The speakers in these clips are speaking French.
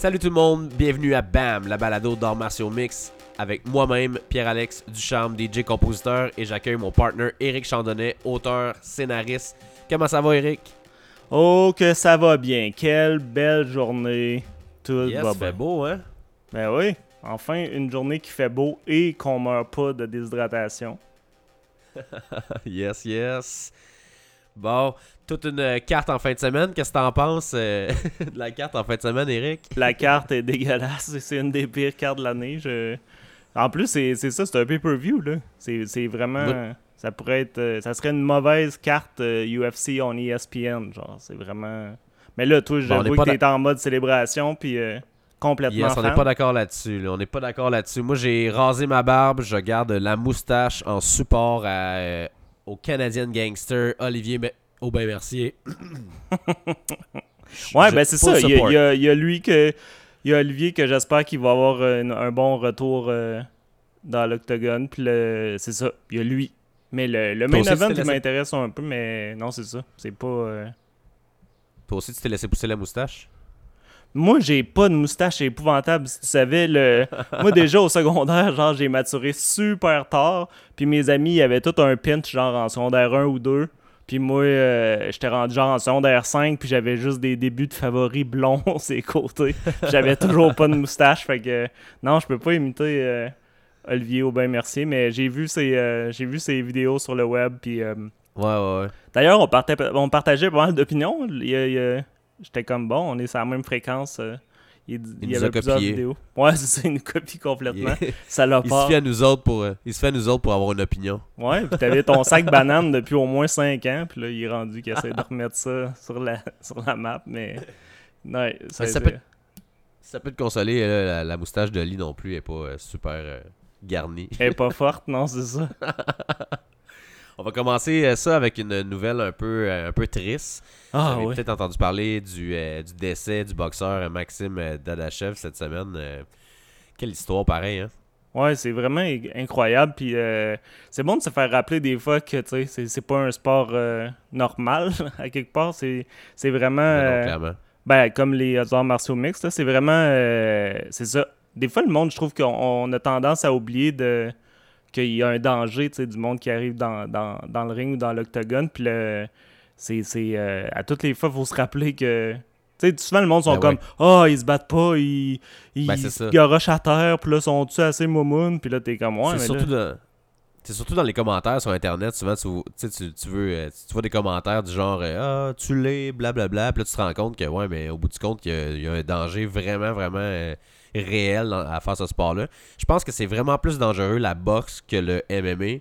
Salut tout le monde, bienvenue à BAM, la balado d'art martiaux mix avec moi-même, Pierre-Alex Ducharme, DJ compositeur, et j'accueille mon partner Eric Chandonnet, auteur, scénariste. Comment ça va, Eric? Oh, que ça va bien. Quelle belle journée. Tout Yes, va fait bien. beau, hein? Ben oui, enfin une journée qui fait beau et qu'on meurt pas de déshydratation. yes, yes. Bon, toute une euh, carte en fin de semaine. Qu'est-ce que t'en penses euh, de la carte en fin de semaine, Eric? La carte est dégueulasse. C'est une des pires cartes de l'année. Je... En plus, c'est ça, c'est un pay-per-view. là. C'est vraiment. Oui. Ça pourrait être. euh, Ça serait une mauvaise carte UFC on ESPN. Genre, c'est vraiment. Mais là, toi, Bon, on j'avoue pas que t'es en mode célébration, puis euh, complètement. Yes, on n'est pas d'accord là-dessus. là. On n'est pas d'accord là-dessus. Moi, j'ai rasé ma barbe. Je garde la moustache en support à, euh, au Canadien gangster Olivier Me- Aubin-Mercier. Ouais, ben c'est ça. Il y, a- il y lui que. Il y a Olivier que j'espère qu'il va avoir un, un bon retour euh, dans l'octogone. Puis c'est ça. Il y a lui. Mais le, le main event, il m'intéresse un peu, mais non, c'est ça. C'est pas. euh, Toi aussi, tu t'es laissé pousser la moustache? Moi, j'ai pas de moustache, épouvantable. Si tu savais, le... moi, déjà au secondaire, genre, j'ai maturé super tard. Puis mes amis, ils avaient tout un pinch, genre, en secondaire 1 ou 2. Puis moi, euh, j'étais rendu genre en secondaire 5, puis j'avais juste des débuts de favoris blonds ses côtés. J'avais toujours pas de moustache, fait que non, je peux pas imiter euh, Olivier Aubin-Mercier, mais j'ai vu ses euh, j'ai vu ses vidéos sur le web, puis Ouais, ouais, ouais. D'ailleurs, on, partait- on partageait pas mal d'opinions. J'étais comme bon, on est sur la même fréquence. Euh, il, il Il y nous avait a plusieurs copié. vidéos. Ouais, c'est ça, une copie complètement. Il, Ça l'a il pas. suffit à nous autres pour, euh, il suffit à nous autres pour avoir une opinion. Ouais, puis t'avais ton sac banane depuis au moins 5 ans, puis là, il est rendu qu'il essaie de remettre ça sur la, sur la map, mais. Ouais, ça, ça peut- Ça peut te consoler, là, la, la moustache de Lee non plus est pas euh, super euh, garnie. Elle est pas forte, non, c'est ça. On va commencer euh, ça avec une nouvelle un peu, euh, un peu triste. Vous Ah avez ouais. peut-être entendu parler du, euh, du décès du boxeur Maxime Dadachev cette semaine. Euh, quelle histoire pareille, hein? Ouais, c'est vraiment incroyable. Puis euh, c'est bon de se faire rappeler des fois que c'est- c'est pas un sport normal, à quelque part. C'est c'est vraiment. Mais non. Ben, comme les arts martiaux mixtes, là, c'est vraiment. c'est ça. Des fois, le monde, je trouve qu'on on a tendance à oublier de qu'il y a un danger, tu sais, du monde qui arrive dans, dans, dans le ring ou dans l'octogone. Puis le- c'est. c'est, euh, à toutes les fois, il faut se rappeler que. Tu sais, souvent, le monde sont Ben comme Ah, ils se battent pas, ils, ils Ben, se garochent à terre, puis là, sont-tu assez moumounes, puis là, t'es comme Ouais, c'est mais surtout là. C'est surtout dans les commentaires sur internet, souvent tu, tu, tu, veux euh, tu vois des commentaires du genre euh, Ah, tu l'es, blablabla, puis là tu te rends compte que ouais, mais au bout du compte, il y a, il y a un danger vraiment, vraiment réel à faire ce sport-là. Je pense que c'est vraiment plus dangereux la boxe que le MMA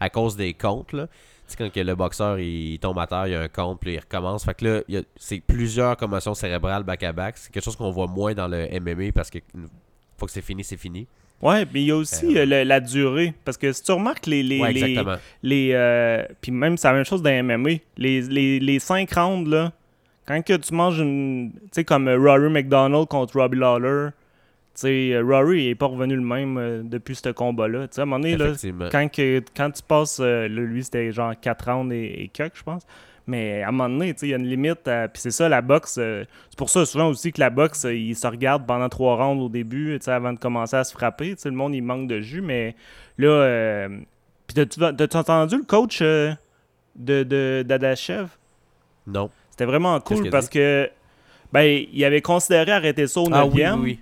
à cause des comptes. Là. Tu sais, quand que le boxeur il tombe à terre, il y a un compte, puis il recommence. Fait que là, il y a- c'est plusieurs commotions cérébrales back-à-back. C'est quelque chose qu'on voit moins dans le MMA parce que fois que c'est fini, c'est fini. Ouais, mais il y a aussi Euh, euh, la durée. Parce que si tu remarques les. les, ouais, les- euh, puis même c'est la même chose dans MMA les, les, les 5 rounds là quand que tu manges une tu sais comme Rory McDonald contre Robbie Lawler tu sais euh, Rory il est pas revenu le même euh, depuis ce combat là tu sais à un moment donné là quand, que, quand tu passes euh, là, lui c'était genre 4 rounds et, et quelques je pense mais à un moment donné il y a une limite à- puis c'est ça la boxe euh, c'est pour ça souvent aussi que la boxe ils se regardent pendant 3 rounds au début tu sais avant de commencer à se frapper tu sais le monde il manque de jus mais là euh, puis t'as-tu entendu le coach de, de Dadachev? Non. C'était vraiment cool parce que ben il avait considéré arrêter ça au 9e. Ah oui, oui, oui.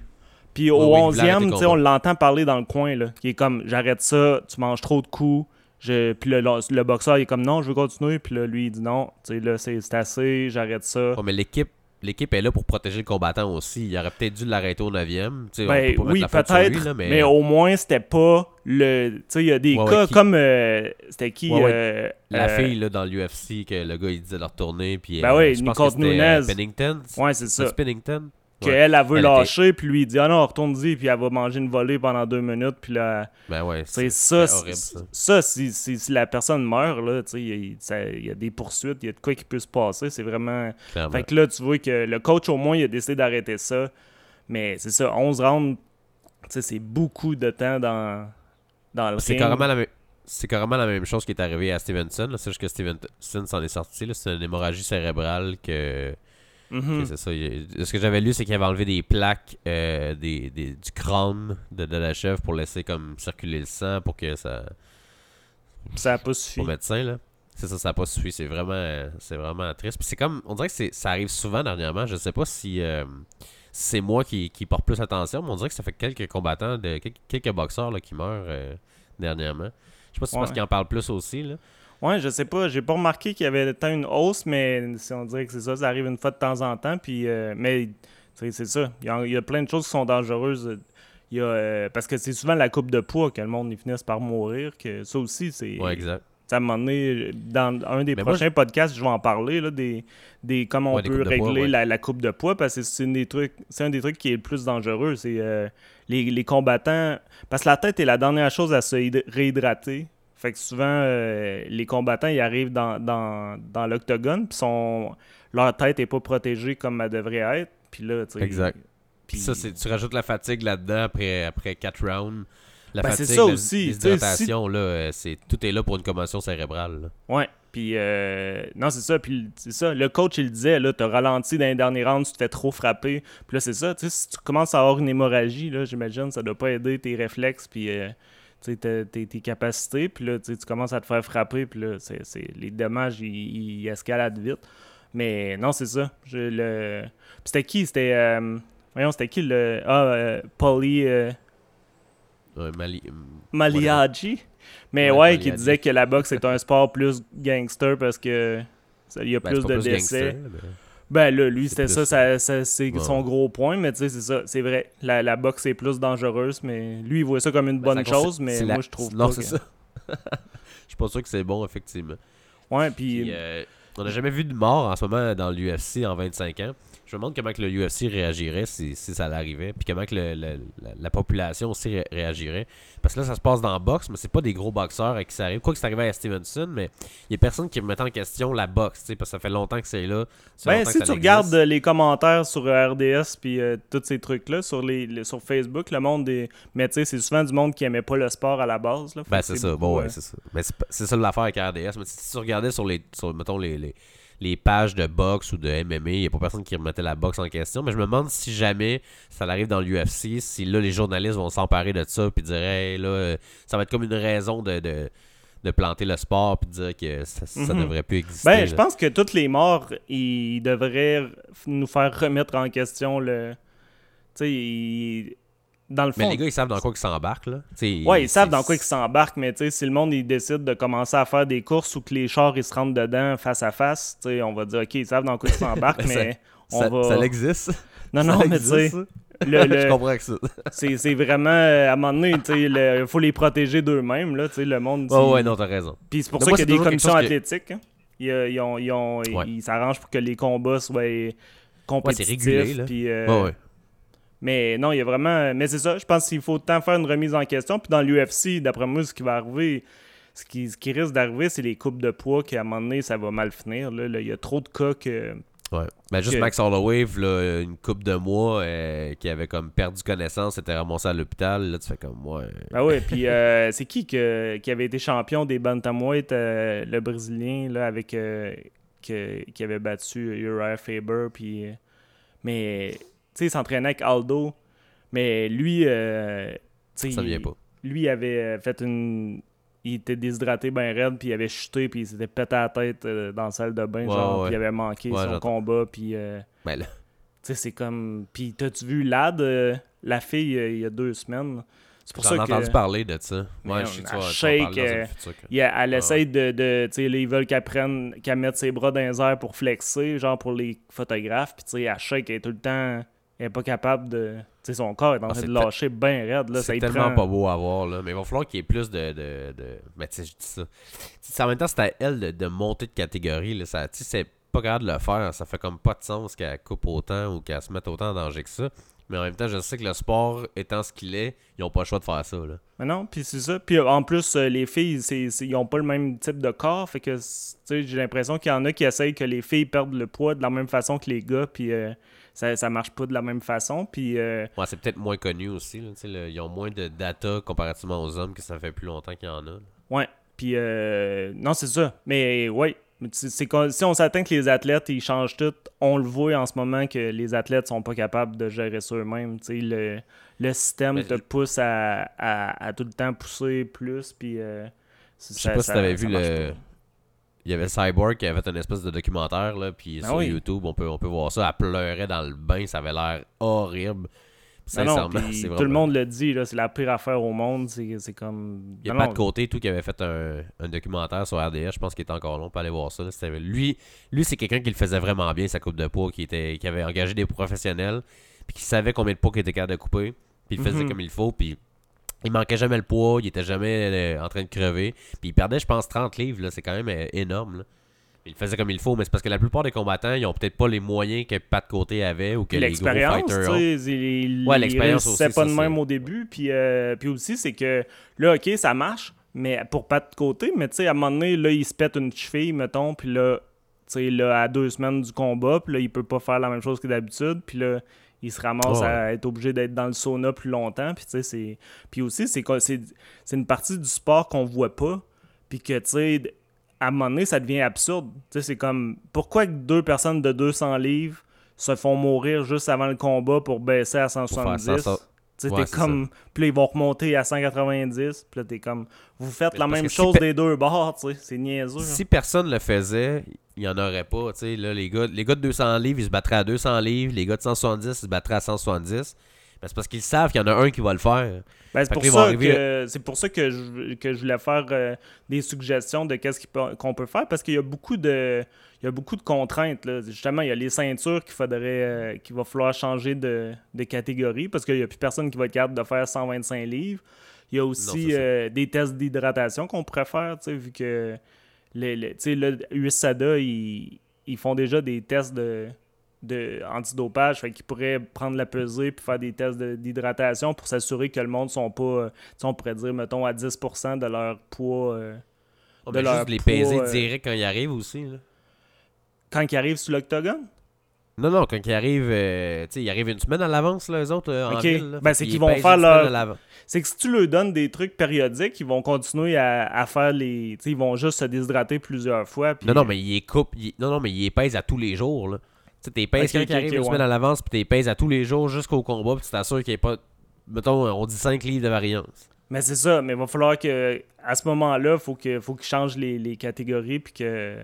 Puis au oui, il voulait arrêter 11e, le tu sais, combat. on l'entend parler dans le coin là, qui est comme j'arrête ça, tu manges trop de coups. Je... Puis le, le boxeur il est comme non, je veux continuer. Puis là, lui il dit non, tu sais là c'est assez, j'arrête ça. Mais l'équipe l'équipe est là pour protéger le combattant aussi. Il aurait peut-être dû l'arrêter au 9e. Tu sais, on Ben peut pas oui, peut-être, mais... mais... au moins c'était pas le. Tu sais, il y a des Ouais, ouais, cas qui- comme. euh, C'était qui Ouais, euh, La euh, fille là, dans l'UFC, que le gars il disait de retourner. Puis, Ben oui, Nicole Nunez. Pennington. Ouais, c'est ça. C'est Ouais. Qu'elle, elle veut Elle était- lâcher, puis lui, il dit Ah non, retourne-y, puis elle va manger une volée pendant deux minutes, puis là. Ben ouais, C'est ça, horrible ça. ça, si, si, si la personne meurt, là, tu sais, il y, a des poursuites, il y a de quoi qui peut se passer, c'est vraiment... Clairement. Fait que là, tu vois que le coach, au moins, il a décidé d'arrêter ça, mais c'est ça, 11 rounds, tu sais, c'est beaucoup de temps dans, dans le C'est carrément la même. C'est carrément la même chose qui est arrivé à Stevenson. C'est juste que Stevenson s'en est sorti. C'est une hémorragie cérébrale que. Mhm. C'est ça. Ce que j'avais lu, c'est qu'il avait enlevé des plaques euh, des, des- du crâne de, de la chèvre pour laisser comme circuler le sang pour que ça. Ça a pas suffi. Au médecin, là. C'est ça, ça n'a pas suffi. C'est vraiment, c'est vraiment triste. Puis c'est comme. On dirait que ça arrive souvent dernièrement. Je sais pas si. euh, c'est moi qui, qui porte plus attention, mais on dirait que ça fait quelques combattants, de, quelques, quelques boxeurs là, qui meurent euh, dernièrement. Je sais pas si c'est parce qu'ils en parlent plus aussi. Là. Ouais, je sais pas. J'ai pas remarqué qu'il y avait tant une hausse, mais si on dirait que c'est ça, ça arrive une fois de temps en temps. Puis, euh, mais c'est ça. Il y, a, il y a plein de choses qui sont dangereuses. Il y a, euh, parce que c'est souvent la coupe de poids que le monde y finisse par mourir. Que ça aussi, c'est. Ouais, exact. Un moment donné, dans un des Mais moi, prochains podcasts, je vais en parler, là, des, des comment on Ouais, peut poids, régler ouais. la, la coupe de poids, parce que c'est une des trucs, c'est un des trucs qui est le plus dangereux. C'est euh, les, les combattants. Parce que la tête est la dernière chose à se hyd- réhydrater. Fait que souvent, euh, les combattants, ils arrivent dans, dans, dans l'octogone, puis sont, leur tête est pas protégée comme elle devrait être. Puis là, tu sais, Exact. Puis Puis ça, c'est, tu rajoutes la fatigue là-dedans après, après 4 rounds. La Ben, c'est fatigue, ça la aussi, déshydratation, là, c'est, tout est là pour une commotion cérébrale. là. Ouais, puis euh, non, c'est ça, puis c'est ça, le coach il disait là, t'as ralenti dans les derniers rounds, tu te fais trop frapper. Puis là c'est ça, tu sais si tu commences à avoir une hémorragie là, j'imagine ça doit pas aider tes réflexes puis euh, tes, tes- tes capacités, puis là tu commences à te faire frapper, puis là les dommages ils, escaladent vite. Mais non, c'est ça. Je, le... Puis c'était qui? C'était euh, voyons, c'était qui le ah euh, Paulie euh, Ouais, Mali- Maliagi. Mais Ouais, ouais, qui disait que la boxe est un sport plus gangster parce que ça- il y a ben, plus de décès. gangster, mais- Ben là, lui, C'est c'était plus- ça, ça, ça- c'est Ouais. son gros point, mais tu sais, c'est ça, c'est vrai. La, la boxe est plus dangereuse, mais lui, il voit ça comme une Ben, bonne chose, mais c'est moi, la- je trouve Non, pas c'est que- ça. Je suis pas sûr que c'est bon, effectivement. Ouais, puis... Puis, euh, on n'a jamais vu de mort en ce moment dans l'UFC en 25 ans. Je me demande comment que le UFC réagirait si, si ça l'arrivait, puis comment que le- le- la, la population aussi ré- réagirait. Parce que là, ça se passe dans la boxe, mais c'est pas des gros boxeurs à qui ça arrive. Quoi que c'est arrivé à Stevenson, mais il y a personne qui remet en question la boxe, tu sais, parce que ça fait longtemps que c'est là. Ben, si tu regardes euh, les commentaires sur euh, RDS puis euh, tous ces trucs-là sur les, les- sur Facebook, le monde des mais tu sais, c'est souvent du monde qui aimait pas le sport à la base là. Ben, c'est ça. Bon, ouais, c'est ça. Mais c'est ça l'affaire avec RDS. Mais si tu regardais sur les, sur, mettons, les, les, les pages de boxe ou de MMA, il n'y a pas personne qui remettait la boxe en question. Mais je me demande si jamais ça arrive dans l'UFC, si là, les journalistes vont s'emparer de ça puis dire, hey, là, euh, ça va être comme une raison de, de, de planter le sport puis dire que ça, ça Mhm. devrait plus exister. Ben, je pense que toutes les morts, ils devraient nous faire remettre en question le. Tu sais, ils- dans le fond. Mais les gars, ils savent dans quoi ils s'embarquent, là. T'sais, ouais, ils savent c'est- dans quoi ils s'embarquent, mais si le monde il décide de commencer à faire des courses ou que les chars ils se rentrent dedans face à face, on va dire ok, ils savent dans quoi ils s'embarquent, Ben, ça- mais on Ça, va. ça existe. non, Ça non, mais tu sais, le- le- je comprends avec ça. c'est c'est vraiment euh, à un moment donné, il faut les protéger d'eux-mêmes, le monde. Il- ouais, non, t'as raison. Puis c'est pour Mais ça qu'il y a c'est des commissions que- athlétiques. hein. Ils, ils ont- ils Ouais. s'arrangent pour que les combats soient compétitifs. régulé, là. puis, euh, ouais. Mais non, il y a vraiment. Mais c'est ça, je pense qu'il faut tant faire une remise en question. Puis dans l'UFC, d'après moi, ce qui va arriver, ce qui, ce qui risque d'arriver, c'est les coupes de poids qu'à un moment donné, ça va mal finir. là. Là, Il y a trop de cas que. Ouais. Ben, juste que- Max Holloway, là, une coupe de mois, euh, qui avait comme perdu connaissance, était ramassé à l'hôpital. Là, tu fais comme, ouais. Ah ouais, puis euh, c'est qui que- qui avait été champion des Bantamweight, euh, le Brésilien, là, avec. euh, que- qui avait battu Uriah Faber, puis. mais. Tu sais, il s'entraînait avec Aldo. Mais lui. euh, tu sais, Ça vient pas. Lui avait fait une. Il était déshydraté bien raide, puis il avait chuté, puis il s'était pété la tête euh, dans la salle de bain, Ouais, genre, ouais. puis il avait manqué Ouais, son combat, puis. euh, Ben là, tu sais, c'est comme. Puis t'as-tu vu Lad, euh, la fille, il y a deux semaines? C'est pour ça que. entendu parler de ça. Ouais, je tu vas shake, euh. Il- elle Ah essaye de. de tu sais, là, ils veulent qu'elle prenne, qu'elle mette ses bras dans les airs pour flexer, genre pour les photographes. Puis, tu sais, elle shake, elle est tout le temps. Elle est pas capable de. Tu sais, son corps est en Ah, train de te- lâcher bien raide. Là, C'est tellement prend- pas beau à voir, là. Mais il va falloir qu'il y ait plus de. de, de... Mais tu sais, je dis ça. En même temps, c'est à elle de, de monter de catégorie. Là. Ça, tu sais, c'est pas capable de le faire. Ça fait comme pas de sens qu'elle coupe autant ou qu'elle se mette autant en danger que ça. Mais en même temps, je sais que le sport étant ce qu'il est, ils ont pas le choix de faire ça. Là. Mais non, puis c'est ça. Puis euh, en plus, euh, les filles, c'est, c'est- ils ont pas le même type de corps. Fait que, j'ai l'impression qu'il y en a qui essayent que les filles perdent le poids de la même façon que les gars. Puis euh, ça, ça marche pas de la même façon. Puis. euh, Ouais, c'est peut-être moins connu aussi. Là. Tu le- ils ont moins de data comparativement aux hommes que ça fait plus longtemps qu'il y en a. là. Ouais. Puis, euh, non, c'est ça. Mais, ouais. Tu c'est qu'on- si on s'attend que les athlètes ils changent tout, on le voit en ce moment que les athlètes sont pas capables de gérer ça eux-mêmes. Tu le, le système Mais te pousse à, à- à tout le temps pousser plus. Puis, euh, Je sais pas si t'avais vu le. Il y avait Cyborg qui avait fait une espèce de documentaire, là, puis Ah sur oui. YouTube, on peut, on peut voir ça. Elle pleurait dans le bain, ça avait l'air horrible. Non, non, Sincèrement, tout le monde le dit, là, c'est la pire affaire au monde. C'est c'est comme. Il y a Non, pas de côté, tout, qui avait fait un, un documentaire sur RDS, je pense qu'il est encore long, on peut aller voir ça. là. Lui, lui c'est quelqu'un qui le faisait vraiment bien, sa coupe de poids, qui, était, qui avait engagé des professionnels, puis qui savait combien de poids qu'il était capable de couper, puis il le faisait Mhm. comme il faut, puis il manquait jamais le poids, il était jamais euh, en train de crever, puis il perdait, je pense, 30 livres, c'est quand même euh, énorme. là. Il le faisait comme il faut, mais c'est parce que la plupart des combattants, ils ont peut-être pas les moyens que Pat Côté avait ou que les gros L'expérience, fighters ont. il, Ouais, l'expérience aussi, pas de même au début. Puis, euh, puis aussi, c'est que là, OK, ça marche, mais pour pas de côté, mais tu sais, à un moment donné, là, il se pète une cheville, mettons, puis là, tu sais, là, à deux semaines du combat, puis là, il peut pas faire la même chose que d'habitude, puis là, il se ramasse Ouais. à être obligé d'être dans le sauna plus longtemps, puis c'est... Puis aussi, c'est quoi- c'est c'est une partie du sport qu'on voit pas, puis que, tu sais, à un moment donné, ça devient absurde. C'est comme, pourquoi deux personnes de 200 livres se font mourir juste avant le combat pour baisser à faire 170? ça, ça. Tu Ouais, comme... Puis là, ils vont remonter à 190, puis là, t'es comme... Vous faites la parce même si chose des deux bords, tu sais, c'est niaiseux. là. Si personne le faisait, il n'y en aurait pas. tu sais, Là, les, gars, les gars de 200 livres, ils se battraient à 200 livres. Les gars de 170, ils se battraient à 170. Mais c'est parce qu'ils savent qu'il y en a un qui va le faire. Ben, c'est pour, ça arriver que c'est pour ça que je, que je voulais faire euh, des suggestions de qu'est-ce qu'on peut faire parce qu'il y a beaucoup de il y a beaucoup de contraintes là. justement il y a les ceintures qu'il faudrait euh, qu'il va falloir changer de, de catégorie parce qu'il n'y a plus personne qui va être capable de faire 125 livres il y a aussi euh, des tests d'hydratation qu'on pourrait faire vu que les, les- là, USADA ils, ils font déjà des tests de de antidopage, fait qu'ils pourraient prendre la pesée puis faire des tests de- d'hydratation pour s'assurer que le monde sont pas, euh, on pourrait dire, mettons, à 10% de leur poids euh, On De va leur juste les poids, peser direct quand ils arrivent aussi. là. Quand ils arrivent sur l'octogone? Non, non, quand ils arrivent, euh, tu sais, ils arrivent une semaine à l'avance, là, eux autres, euh, en Ok. ville. là. Ben, c'est qu'ils vont faire leur-. C'est que si tu leur donnes des trucs périodiques, ils vont continuer à, à faire les. Tu sais, ils vont juste se déshydrater plusieurs fois. puis- Non, non, mais ils les coupent. ils- Non, non, mais ils les pèsent à tous les jours. Là. Tu sais, t'es pèses quand ils arrivent une ouais. semaine à l'avance, puis t'es pèses à tous les jours jusqu'au combat, puis tu t'assures qu'il n'y ait pas. Mettons, on dit 5 livres de variance. Mais c'est ça, mais il va falloir que à ce moment-là, faut que faut qu'ils changent les, les catégories puis que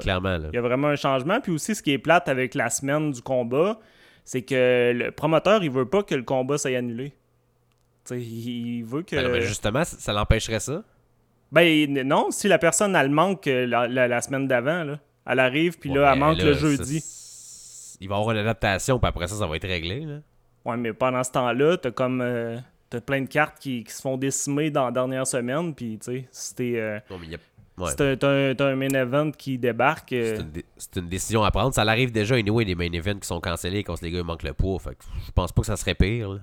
clairement. Là. Il y a vraiment un changement. Puis aussi, ce qui est plate avec la semaine du combat, c'est que le promoteur, il veut pas que le combat soit annulé. Il veut que. Ben non, justement, ça ça l'empêcherait ça? Ben non, si la personne, elle manque euh, la, la- la semaine d'avant, là. Elle arrive, puis Ouais, là, elle manque là, le jeudi. Il va y avoir une adaptation, puis après ça, ça va être réglé. Là. Ouais, mais pendant ce temps-là, t'as comme. euh, t'as plein de cartes qui, qui se font décimer dans la dernière semaine, puis tu sais, si t'es. euh, Non, mais il y a- ouais. t'as un, un main event qui débarque. euh, C'est une, dé- c'est une décision à prendre. Ça l'arrive déjà, anyway, des main events qui sont cancellés quand les gars manquent le poids. Fait que je pense pas que ça serait pire. là.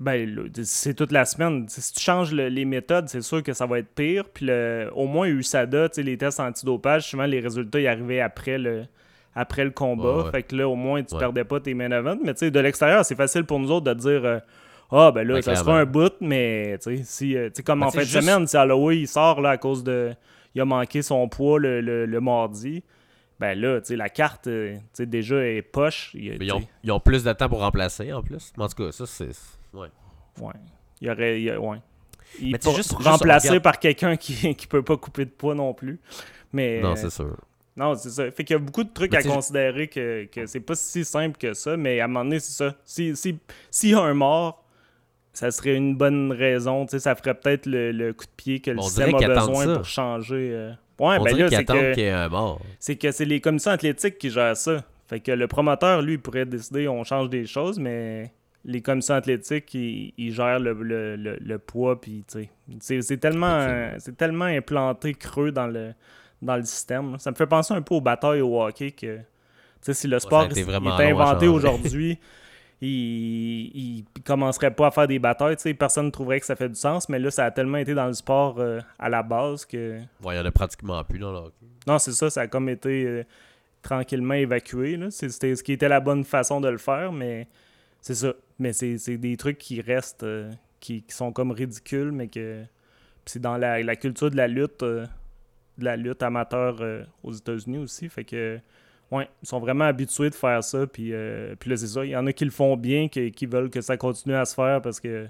Ben, c'est toute la semaine. Si tu changes le- les méthodes, c'est sûr que ça va être pire. Puis le- au moins, USADA, les tests antidopage, souvent les résultats ils arrivaient après le, après le combat. Ouais, ouais. Fait que là, au moins, tu perdais pas tes main events. Mais de l'extérieur, c'est facile pour nous autres de dire euh, Ah, ben là, Ouais, ça sera un bout, mais tu sais, si, euh, tu sais, comme Ben, en c'est fin de juste- semaine, si Holloway il sort là, à cause de. Il a manqué son poids le, le, le mardi. Ben là, tu sais, la carte, euh, tu sais, déjà est poche. Il ils ont, ils ont plus de temps pour remplacer en plus. Mais en tout cas, ça, c'est. Ouais. Ouais. Il y aurait. il y a- ouais. Il Mais pour- juste- remplacé regarde- par quelqu'un qui, qui peut pas couper de poids non plus. Mais. Non, c'est sûr. non, c'est ça. Fait qu'il y a beaucoup de trucs Mais à considérer que, que c'est pas si simple que ça, mais à un moment donné, c'est ça. Si, si, s'il y a un mort, ça serait une bonne raison. tu sais, Ça ferait peut-être le, le coup de pied que le système a besoin ça. pour changer. euh. Ouais, On ben dirait là, qu'ils c'est que, qu'il y ait un mort. c'est que c'est les commissions athlétiques qui gèrent ça. Fait que le promoteur, lui, pourrait décider on change des choses, mais les commissions athlétiques, ils, ils gèrent le, le- le- le poids. Puis, c'est, tellement, c'est tellement implanté creux dans le, dans le système. Ça me fait penser un peu aux batailles au hockey que, tu sais, si le sport est inventé aujourd'hui, il, il commencerait pas à faire des batailles. Tu sais, personne ne trouverait que ça fait du sens, mais là, ça a tellement été dans le sport euh, à la base que. Ouais, il y en a pratiquement plus dans le hockey. Non, c'est ça, ça a comme été euh, tranquillement évacué. C'était ce qui était la bonne façon de le faire, mais c'est ça. Mais c'est des trucs qui restent, euh, qui, qui sont comme ridicules, mais que c'est dans la, la culture de la lutte. de la lutte amateur aux États-Unis aussi. Fait que, ouais, ils sont vraiment habitués de faire ça. Puis, euh, puis là, c'est ça. Il y en a qui le font bien, qui, qui veulent que ça continue à se faire parce que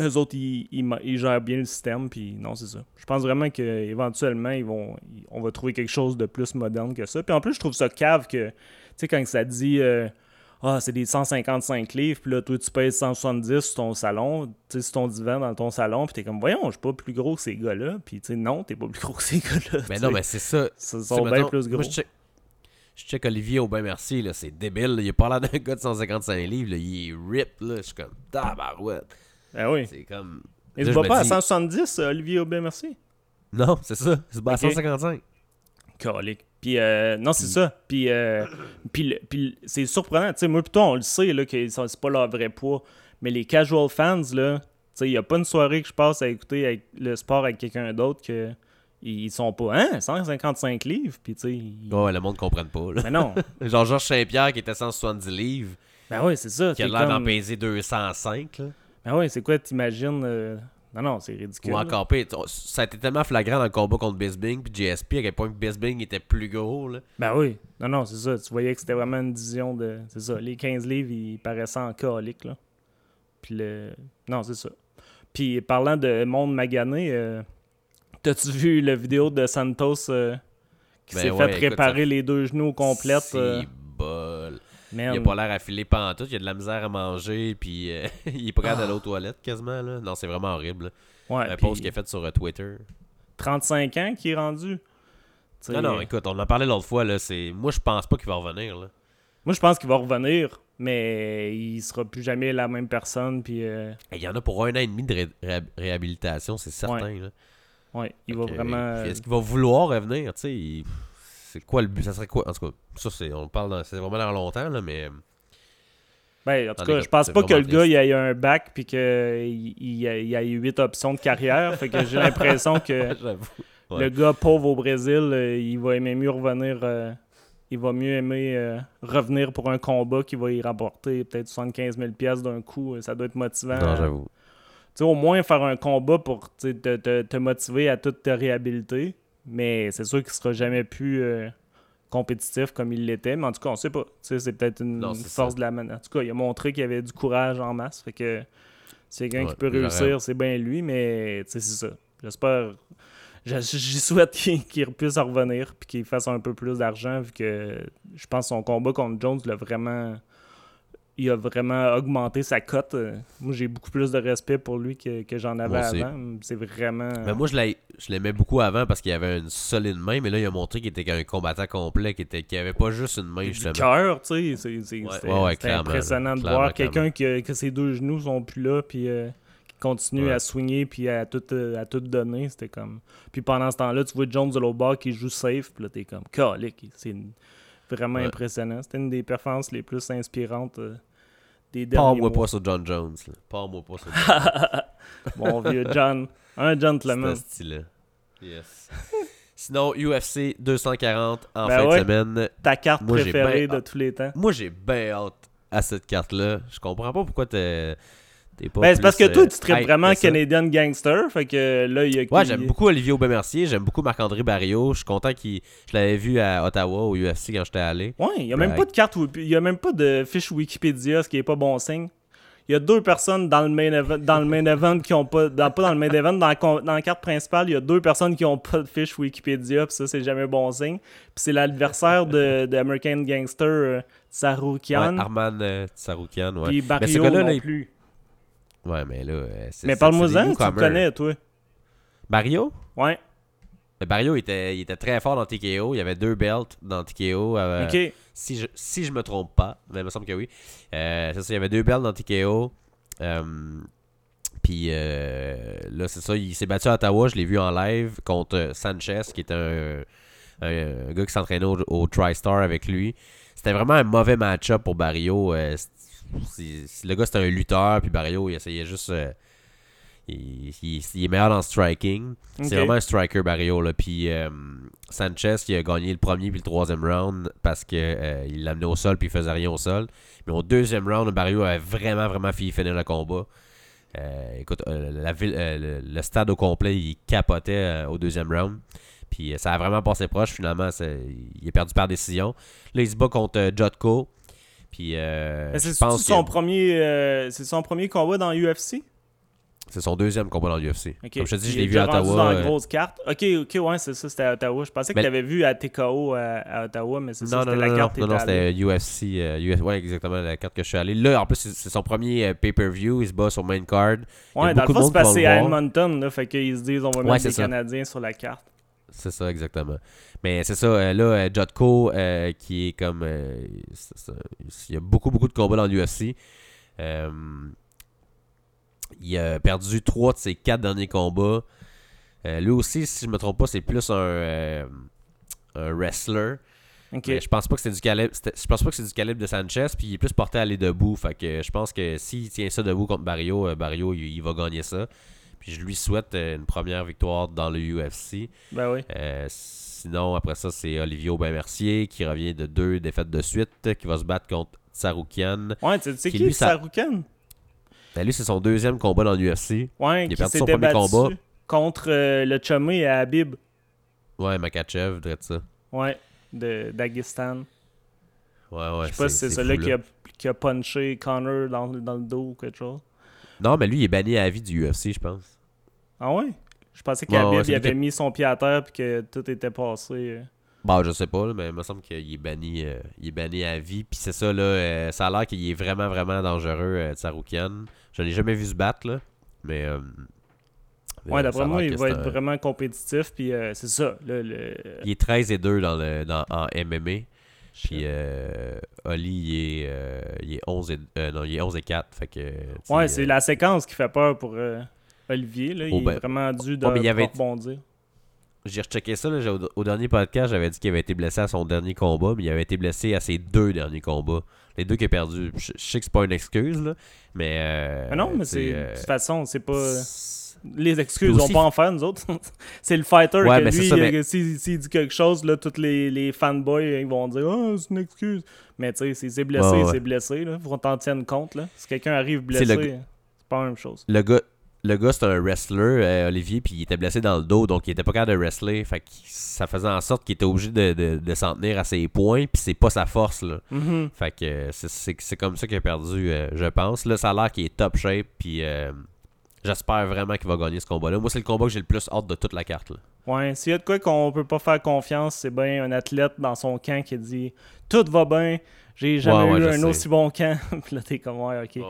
eux autres, ils, ils gèrent bien le système. Puis non, c'est ça. Je pense vraiment qu'éventuellement, ils vont, ils- on va trouver quelque chose de plus moderne que ça. Puis en plus, je trouve ça cave que, tu sais, quand ça dit. euh, ah, c'est des 155 livres, puis là, toi, tu pèses 170 sur ton salon, tu sais, sur ton divan dans ton salon, puis t'es comme, voyons, je suis pas plus gros que ces gars-là, puis tu sais, non, t'es pas plus gros que ces gars-là. Mais non, mais c'est ça. Ils sont bien mettons, plus gros. Moi, je check, je check Olivier Aubin Merci, là, c'est débile. là. Il a pas l'air d'un gars de 155 livres. Là. Il est rip, là. Je suis comme tabarouette. Ah oui. C'est comme. Je vas me pas dis- à 170, euh, Olivier Aubin, merci. Non, c'est ça. C'est pas à Ok. 155. Calique. Puis, euh, non, c'est ça. Puis, euh, puis, puis c'est surprenant. Tu sais, moi, plutôt, on le sait, là, que c'est pas leur vrai poids. Mais les casual fans, là, tu sais, il y a pas une soirée que je passe à écouter avec le sport avec quelqu'un d'autre que ils sont pas, hein, 155 livres. Puis, tu sais, ils- Ouais, le monde ne comprenne pas. Là. Mais non. Genre Georges Saint-Pierre qui était 170 livres, Ben oui, c'est ça. qui a l'air d'en comme- peser 205. Là. Ben oui, c'est quoi, t'imagines. euh, Non, non, c'est ridicule. Ou encore pire. Ça a été tellement flagrant dans le combat contre Bisbing puis GSP à quel point que Bisbing était plus gros. Là. Ben oui. Non, non, c'est ça. Tu voyais que c'était vraiment une vision de. C'est ça. Les 15 livres, ils paraissaient en calique, là. Puis le. Non, c'est ça. Puis parlant de monde magané, euh, t'as-tu vu la vidéo de Santos euh, qui Ben s'est ouais, fait écoute, réparer ça- les deux genoux complètes? C'est euh, bol. man. Il a pas l'air affilé pantoute, il a de la misère à manger, puis euh, il est pas capable d'aller aux toilettes quasiment. Là. Non, c'est vraiment horrible. Ouais, puis post qu'il a fait sur Twitter. 35 ans qui est rendu? Non, non, écoute, on en a parlé l'autre fois. Là, c'est... Moi, je pense pas qu'il va revenir. Là. Moi, je pense qu'il va revenir, mais il sera plus jamais la même personne. Puis, euh, Il y en a pour un an et demi de ré- ré- réhabilitation, c'est certain. là. Ouais, il va vraiment. euh, Est-ce qu'il va vouloir revenir? Tu sais, il- c'est quoi le but? Ça serait quoi? En tout cas, ça, c'est, on parle dans- c'est vraiment dans longtemps, là, mais... Ben, en tout cas, je pense pas que le gars il ait un bac puis qu'il il, il, a- huit options de carrière. fait que j'ai l'impression que le gars pauvre au Brésil, euh, il va aimer mieux revenir. euh, il va mieux aimer euh, revenir pour un combat qui va y rapporter peut-être 75 000 pièces d'un coup. Ça doit être motivant. Non, j'avoue. Au moins faire un combat pour te, te- te motiver à toute ta réhabiliter. Mais c'est sûr qu'il sera jamais plus euh, compétitif comme il l'était. Mais en tout cas, on sait pas. C'est peut-être une Non, force ça. de la manette. En tout cas, il a montré qu'il avait du courage en masse. Fait que c'est quelqu'un Ouais, qui peut réussir, c'est bien lui. Mais c'est ça. J'espère. je- J'y souhaite qu'il qu'il puisse en revenir puis qu'il fasse un peu plus d'argent vu que je pense que son combat contre Jones l'a vraiment il a vraiment augmenté sa cote. Euh, Moi, j'ai beaucoup plus de respect pour lui que, que j'en avais avant. C'est vraiment. Mais moi, je, l'ai- je l'aimais beaucoup avant parce qu'il avait une solide main, mais là, il a montré qu'il était un combattant complet, qu'il était, avait pas juste une main, du justement. cœur, tu sais. c'est- impressionnant de clairement, voir quelqu'un qui a- que ses deux genoux sont plus là, puis euh, qui continue Ouais. à swinger, puis à tout, euh, à tout donner. C'était comme. Puis pendant ce temps-là, tu vois Jones de l'autre bord qui joue safe, puis là, t'es comme, calique. C'est une- vraiment Ouais. impressionnant. C'était une des performances les plus inspirantes euh, des derniers Parle-moi pas sur John Jones. là. Parle-moi pas sur John Mon vieux John. Un gentleman. ce style-là. Yes. Sinon, UFC 240 en Ben fin ouais. de semaine. Ta carte Moi, j'ai préférée ben- de tous les temps. Moi, j'ai bien hâte à cette carte-là. Je comprends pas pourquoi t'es. Ben, c'est parce que toi, euh, tu traites hype vraiment. Canadian Gangster. Fait que là, il y a Ouais, j'aime beaucoup Olivier Aubin-Mercier. J'aime beaucoup Marc-André Barrio. Je suis content qu'il. Je l'avais vu à Ottawa au UFC quand j'étais allé. Ouais, il n'y a même pas de carte, il a même pas de fiche Wikipédia, ce qui est pas bon signe. Il y a deux personnes dans le main event, dans le main event qui ont pas, dans, pas dans le main event, dans la, dans la carte principale, il y a deux personnes qui ont pas de fiche Wikipédia, puis ça c'est jamais bon signe. Puis c'est l'adversaire de, de American Gangster euh, Saroukian, Ouais, Arman euh, Tsaroukian, ouais. puis Mais ce Barrio gars-là, non là, plus. Ouais, mais là. euh, c'est- Mais parle-moi-en, tu le connais, toi. Barrio? Ouais, Mais Barrio était, il était très fort dans TKO. Il y avait deux belts dans TKO. euh, ok. si, je, si je me trompe pas, mais il me semble que oui. Euh, c'est ça, il y avait deux belts dans TKO. Euh, puis là, c'est ça, il s'est battu à Ottawa. Je l'ai vu en live contre Sanchez, qui est un, un- un gars qui s'entraînait au, au TriStar avec lui. C'était vraiment un mauvais match-up pour Barrio. euh, le gars, c'était un lutteur, puis Barrio, il essayait juste. euh, il, il- il est meilleur dans le striking. C'est vraiment un striker, Barrio. Là. Puis euh, Sanchez, il a gagné le premier puis le troisième round parce qu'il l'a amené au sol puis il faisait rien au sol. Mais au deuxième round, Barrio avait vraiment, vraiment fini finir le combat. Euh, écoute, euh, la ville, euh, le, le stade au complet, il capotait euh, au deuxième round. Puis euh, ça a vraiment passé proche. Finalement, c'est- il est perdu par décision. Là, il se bat contre euh, Jotko. Puis euh, c'est son que premier, euh, c'est son premier combat dans UFC. c'est son deuxième combat dans l'UFC. Ok. Comme je te dis, je l'ai est vu à Ottawa. dans la grosse carte. Ok, ok, ouais, c'est ça, c'était à Ottawa. Je pensais que Mais- tu l'avais vu à TKO à, à Ottawa, mais c'est ça, c'était la non, carte non, non, c'était UFC, euh, US ouais, exactement la carte que je suis allé. Là, en plus, c'est son premier euh, pay-per-view. Il se bat sur main card. Ouais, dans le fond, c'est que le à. Edmonton, là, fait qu'ils se disent on va Ouais, mettre des ça. Canadiens sur la carte. C'est ça, exactement. Mais c'est ça, euh, là, euh, Jotko, euh, qui est comme. euh, ça, il y a beaucoup, beaucoup de combats dans l'UFC. Euh, il a perdu trois de ses quatre derniers combats. Lui aussi, si je me trompe pas, c'est plus un, un wrestler. Mais je pense pas que c'est du calibre. Je pense pas que c'est du calibre de Sanchez, puis il est plus porté à aller debout. Fait que je pense que s'il tient ça debout contre Barrio, Barrio il, il va gagner ça. Puis je lui souhaite euh, une première victoire dans le UFC. Ben oui. Euh, sinon, après ça, c'est Olivier Aubin-Mercier qui revient de deux défaites de suite, qui va se battre contre Tsaroukian. Ouais, tu sais Qui, lui, Saroukan? Ben, lui, c'est son deuxième combat dans l'UFC. Ouais, Il a perdu son premier combat. contre euh, le Chumé à Habib. Ouais, Makachev, dirais ça. Ouais, de Dagestan. Ouais, ouais. Je sais pas si c'est fou, celui là. qui a, qui a punché Connor dans, dans le dos ou quelque chose. Non, mais lui, il est banni à vie du UFC, je pense. Ah ouais? Je pensais Ouais, qu'Habib ouais, avait mis son pied à terre puis que tout était passé. euh. Bon, je sais pas, là, mais il me semble qu'il est banni, euh, il est banni à vie. Puis c'est ça, là, euh, ça a l'air qu'il est vraiment, vraiment dangereux, euh, Tsaroukian. Je l'ai jamais vu se battre, là. Mais. Ouais, d'après moi, il va être vraiment compétitif. Puis euh, c'est ça. Là, le... Il est 13 et 2 dans le, dans, en MMA. Puis euh, Oli, il est, euh, il est 11 et, euh, non, il est 11 et 4. Fait que, Ouais, euh, c'est la séquence qui fait peur pour euh, Olivier. Là. Il Oh, ben- est vraiment dû de Ouais, mais il y avait- rebondir. J'ai rechecké ça. Là, au, au dernier podcast, j'avais dit qu'il avait été blessé à son dernier combat, mais il avait été blessé à ses deux derniers combats. Les deux qu'il a perdu. Je, je sais que c'est pas une excuse, là, mais. euh, Mais non, mais c'est euh, de toute façon, c'est pas. C'est- Les excuses, on pas en faire, nous autres. c'est le fighter Ouais, que c'est lui, mais- s'il s'il dit quelque chose, là, tous les, les fanboys ils vont dire Ah, c'est une excuse. Mais tu sais, s'il s'est blessé, ouais. c'est blessé. Là. Faut qu'on t'en tienne compte. Là. Si quelqu'un arrive C'est blessé, le c'est pas la même chose. Le gars, le gars c'est un wrestler, euh, Olivier, puis il était blessé dans le dos, donc il était pas capable de wrestler. Fait que ça faisait en sorte qu'il était obligé de, de, de s'en tenir à ses points, puis c'est pas sa force, là. Mhm. Fait que euh, c'est- c'est c'est comme ça qu'il a perdu, euh, je pense. Là, ça a l'air qu'il est top shape, puis euh, j'espère vraiment qu'il va gagner ce combat-là. Moi, c'est le combat que j'ai le plus hâte de toute la carte, là. Ouais, s'il y a de quoi qu'on peut pas faire confiance, c'est bien un athlète dans son camp qui dit Tout va bien, j'ai jamais Ouais, ouais, eu un sais. aussi bon camp. Puis là, t'es comme Ouais, ok.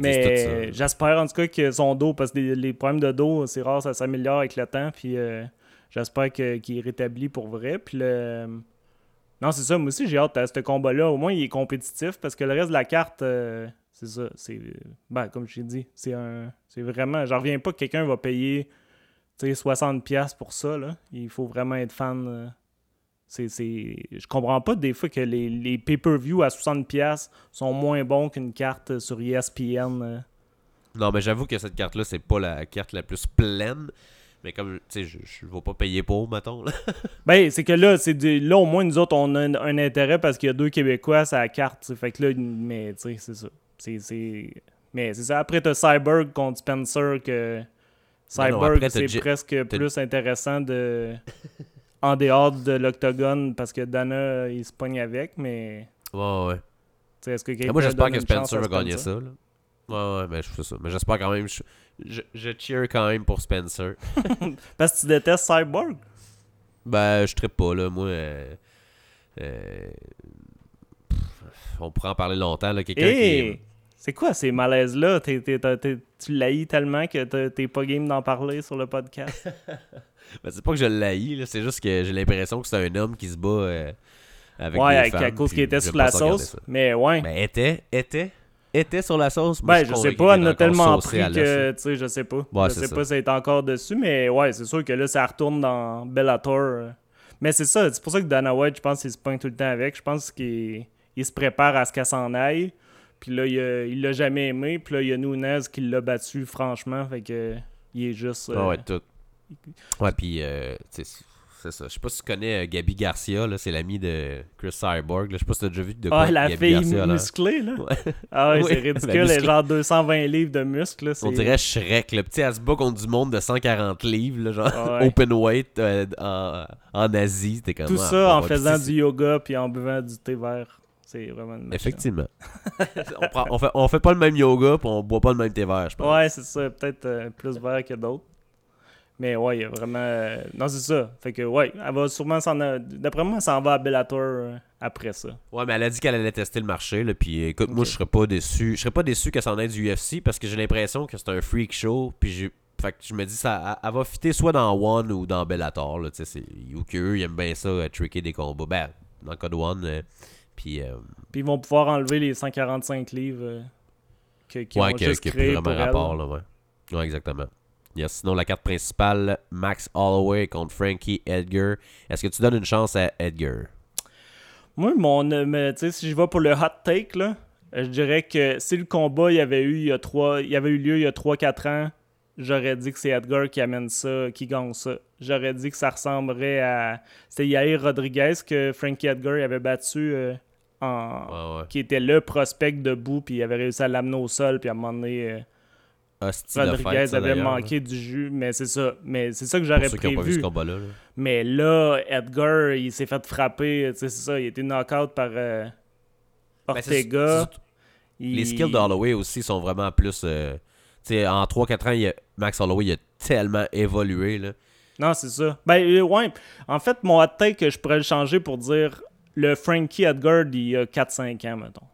mais j'espère en tout cas que son dos, parce que les, les problèmes de dos, c'est rare, ça s'améliore avec le temps. Puis euh, j'espère que- qu'il est rétabli pour vrai. Puis le. Non, c'est ça. Moi aussi, j'ai hâte à ce combat-là. Au moins, il est compétitif parce que le reste de la carte, euh, c'est ça. C'est. Ben, comme je t'ai dit, c'est un. C'est vraiment. J'en reviens pas que quelqu'un va payer tu sais, 60$ pour ça. Là. Il faut vraiment être fan. euh, c'est, c'est... Je comprends pas des fois que les, les pay-per-view à 60$ sont moins bons qu'une carte sur ESPN. euh. Non, mais j'avoue que cette carte-là, c'est pas la carte la plus pleine. Mais comme, tu sais, je, je vais pas payer pour, mettons. Là. Ben, c'est que là, c'est là, au moins, nous autres, on a un, un intérêt parce qu'il y a deux Québécois à la carte. Fait que là, mais tu sais, c'est ça. C'est. Mais c'est ça. Après, t'as Cyborg contre Spencer que. Ben Cyborg, c'est presque plus intéressant de. en dehors de l'octogone parce que Dana, il se pogne avec, mais. Ouais, ouais. tu sais, Est-ce que quelqu'un moi, j'espère que Spencer va gagner ça. Là. Ouais, ouais, mais je fais ça. Mais j'espère quand même. Je, je, je cheer quand même pour Spencer. Parce que tu détestes Cyborg? Ben, je trippe pas, là. Moi, euh, euh, on pourrait en parler longtemps. Quelqu'un qui est- C'est quoi ces malaises-là? Tu l'haïs tellement que t'es- pas game d'en parler sur le podcast? Ben, c'est pas que je l'haïs. C'est juste que j'ai l'impression que c'est un homme qui se bat euh, avec ouais, des femmes, à cause qu'il était sur la sauce. Mais ouais. Ben, était, était, était sur la sauce. Ben, je sais pas, on est a tellement pris que, tu sais, je sais pas. Ouais, je sais ça. pas si c'est encore dessus, mais ouais, c'est sûr que là, ça retourne dans Bellator. euh. Mais c'est ça, c'est pour ça que Dana White, je pense qu'il se pointe tout le temps avec. Je pense qu'il il se prépare à ce qu'elle s'en aille. Puis là, il, l'a jamais aimé. Puis là, il y a Nunez qui l'a battu, franchement. Fait que il est juste. euh, Ah ouais, tout. Ouais, puis, euh, tu sais, c'est ça. Je sais pas si tu connais euh, Gabi Garcia, là, c'est l'ami de Chris Cyborg. Je sais pas si t'as déjà vu de quoi Ah, la Gabi fille Garcia, là. musclée, là. Ouais. Ah ouais, Oui, c'est ridicule. Elle genre 220 livres de muscles. Là, On dirait Shrek, là. Petit, elle se bat contre du monde de 140 livres, là, genre Ah ouais. open weight euh, en, en Asie. C'était comme Tout ah, ça en faisant du yoga puis en buvant du thé vert. C'est vraiment une. Effectivement. on, prend- on fait, on fait pas le même yoga, puis on boit pas le même thé vert, je pense. Ouais, c'est ça. Peut-être euh, plus vert que d'autres. Mais ouais, il y a vraiment. euh, Non, c'est ça. Fait que ouais, elle va sûrement s'en. D'après moi, elle s'en va à Bellator euh, après ça. Ouais, mais elle a dit qu'elle allait tester le marché, là, puis écoute, moi, je serais pas déçu. Je serais pas déçu qu'elle s'en aille du UFC, parce que j'ai l'impression que c'est un freak show, puis j'ai... Fait que je me dis, ça, elle, va fitter soit dans One ou dans Bellator, là, tu sais, c'est- ou qu'eux, ils aiment bien ça, euh, tricker des combats. Ben, dans le cas de One, puis... euh, Puis ils vont pouvoir enlever les 145 livres euh, que- qui ouais, ont que- juste y a créé plus pour vraiment elle. rapport, là, ouais. Ouais, exactement. Yes, sinon, la carte principale, Max Holloway contre Frankie Edgar. Est-ce que tu donnes une chance à Edgar? Moi, mon, euh, si je vais pour le hot take, là, euh, je dirais que si le combat il y avait eu il y a il y avait eu lieu il y a 3-4 ans, j'aurais dit que c'est Edgar qui amène ça, qui gagne ça. J'aurais dit que ça ressemblerait à. C'était Yair Rodriguez que Frankie Edgar avait battu euh, en. Ouais, ouais. qui était le prospect debout, puis il avait réussi à l'amener au sol, puis à un moment donné, euh, Rodriguez avait là. manqué du jus, mais c'est ça. Mais c'est ça que j'aurais n'ont pas vu prévu. ce là. Mais là, Edgar, il s'est fait frapper, c'est ça, il a été knock-out par euh, Ben, Ortega. Il- Les skills de Holloway aussi sont vraiment plus. euh, tu sais, en 3-4 ans, il a- Max Holloway il a tellement évolué. Là. Non, c'est ça. Ben, euh, ouais. En fait, mon hot take, je pourrais le changer pour dire le Frankie Edgar d'il y a 4-5 ans, mettons.